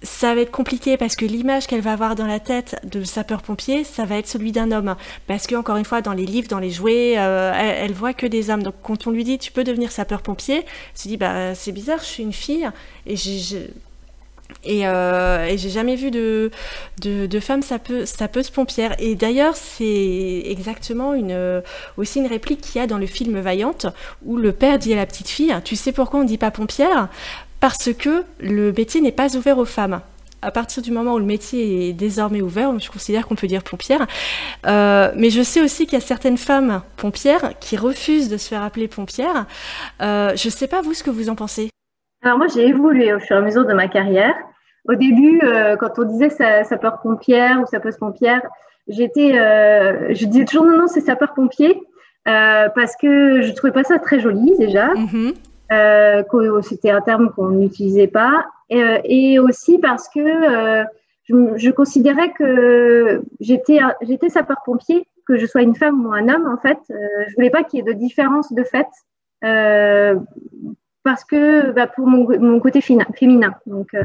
ça va être compliqué parce que l'image qu'elle va avoir dans la tête de sapeur-pompier, ça va être celui d'un homme. Parce que, encore une fois, dans les livres, dans les jouets, euh, elle, voit que des hommes. Donc, quand on lui dit, tu peux devenir sapeur-pompier, elle se dit, bah, c'est bizarre, je suis une fille et j'ai. Euh, jamais vu de, de, de femme sapeuse pompière. Et d'ailleurs, c'est exactement une, aussi une réplique qu'il y a dans le film Vaillante, où le père dit à la petite fille, tu sais pourquoi on ne dit pas pompière? Parce que le métier n'est pas ouvert aux femmes. À partir du moment où le métier est désormais ouvert, je considère qu'on peut dire pompière. Euh, mais je sais aussi qu'il y a certaines femmes pompières qui refusent de se faire appeler pompière. Euh, je ne sais pas vous ce que vous en pensez. Alors moi j'ai évolué au fur et à mesure de ma carrière. Au début, euh, quand on disait sapeur pompière ou sapeuse pompière, j'étais, je disais toujours non non c'est sapeur pompier parce que je trouvais pas ça très joli déjà. Mm-hmm. Euh, c'était un terme qu'on n'utilisait pas, et, euh, aussi parce que euh, je, considérais que j'étais sapeur-pompier, que je sois une femme ou un homme en fait. je voulais pas qu'il y ait de différence de fait, parce que bah, pour mon, mon, côté féminin. Donc,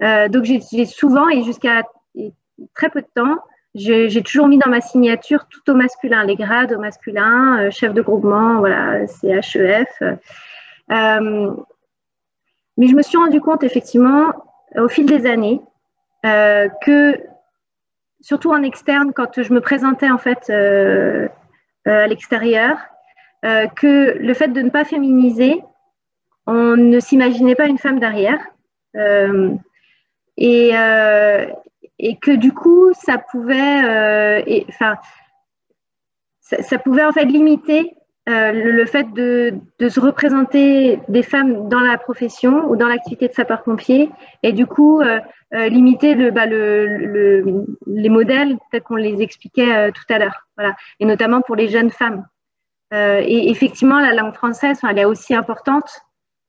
donc j'ai souvent et jusqu'à très peu de temps, j'ai toujours mis dans ma signature tout au masculin, les grades au masculin, chef de groupement, voilà, CHEF. Euh, mais je me suis rendu compte effectivement au fil des années euh, que, surtout en externe, quand je me présentais en fait euh, à l'extérieur, que le fait de ne pas féminiser, on ne s'imaginait pas une femme derrière. et, que du coup, ça pouvait, ça, pouvait en fait limiter euh, le, fait de, se représenter des femmes dans la profession ou dans l'activité de sapeur-pompier et du coup euh, euh, limiter bah, les modèles tels qu'on les expliquait tout à l'heure. Voilà. Et notamment pour les jeunes femmes. et effectivement, la langue française, elle est aussi importante.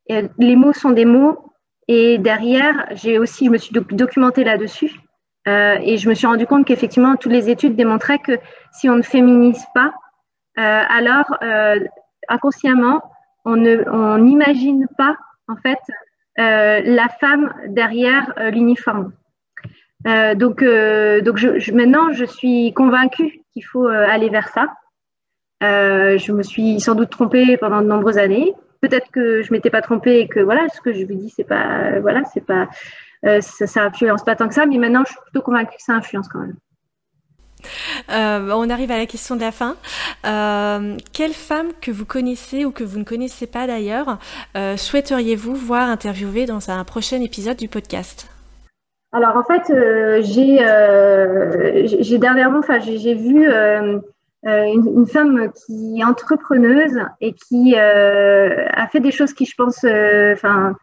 les mots sont des mots. Et derrière, j'ai aussi, je me suis documentée là-dessus. et je me suis rendu compte qu'effectivement, toutes les études démontraient que si on ne féminise pas, alors euh, inconsciemment, on n'imagine pas en fait euh, la femme derrière l'uniforme. donc, maintenant, je suis convaincue qu'il faut aller vers ça. je me suis sans doute trompée pendant de nombreuses années. Peut-être que je m'étais pas trompée et que voilà, ce que je vous dis, c'est pas, voilà, c'est pas, ça, ça influence pas tant que ça. Mais maintenant, je suis plutôt convaincue que ça influence quand même. Euh, on arrive à la question de la fin. Euh, quelle femme que vous connaissez ou que vous ne connaissez pas d'ailleurs euh, souhaiteriez-vous voir interviewer dans un prochain épisode du podcast? Alors en fait, j'ai dernièrement, vu une, femme qui est entrepreneuse et qui a fait des choses qui, je pense, enfin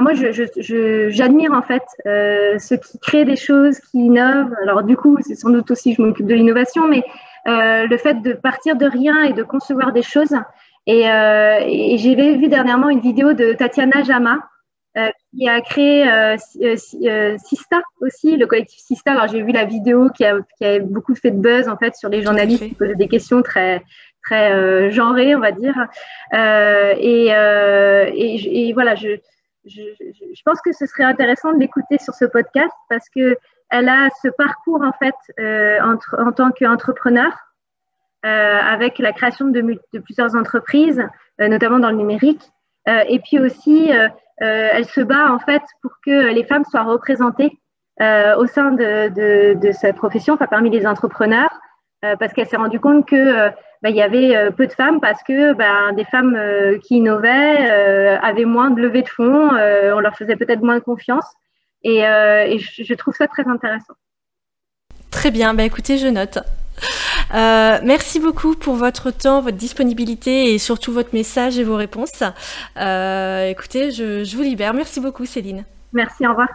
moi, j'admire en fait euh, ceux qui créent des choses, qui innovent. Alors du coup, c'est sans doute aussi, je m'occupe de l'innovation, mais euh, le fait de partir de rien et de concevoir des choses. Et, euh, et j'ai vu dernièrement une vidéo de Tatiana Jama, qui a créé Sista aussi, le collectif Sista. Alors j'ai vu la vidéo qui a, qui a beaucoup fait de buzz en fait sur les journalistes qui posaient des questions très très genrées, on va dire. Et, et, et, voilà, je je, je, pense que ce serait intéressant de l'écouter sur ce podcast parce que elle a ce parcours en fait euh, entre, en tant qu'entrepreneur euh, avec la création de, de plusieurs entreprises, euh, notamment dans le numérique. Euh, et puis aussi, euh, euh, elle se bat en fait pour que les femmes soient représentées au sein de, de, de sa profession, enfin parmi les entrepreneurs, parce qu'elle s'est rendue compte que bah, il y avait euh, peu de femmes parce que bah, des femmes euh, qui innovaient euh, avaient moins de levée de fonds, on leur faisait peut-être moins confiance. Et, je, trouve ça très intéressant. Très bien, bah, écoutez, je note. merci beaucoup pour votre temps, votre disponibilité et surtout votre message et vos réponses. écoutez, je vous libère. Merci beaucoup, Céline. Merci, au revoir.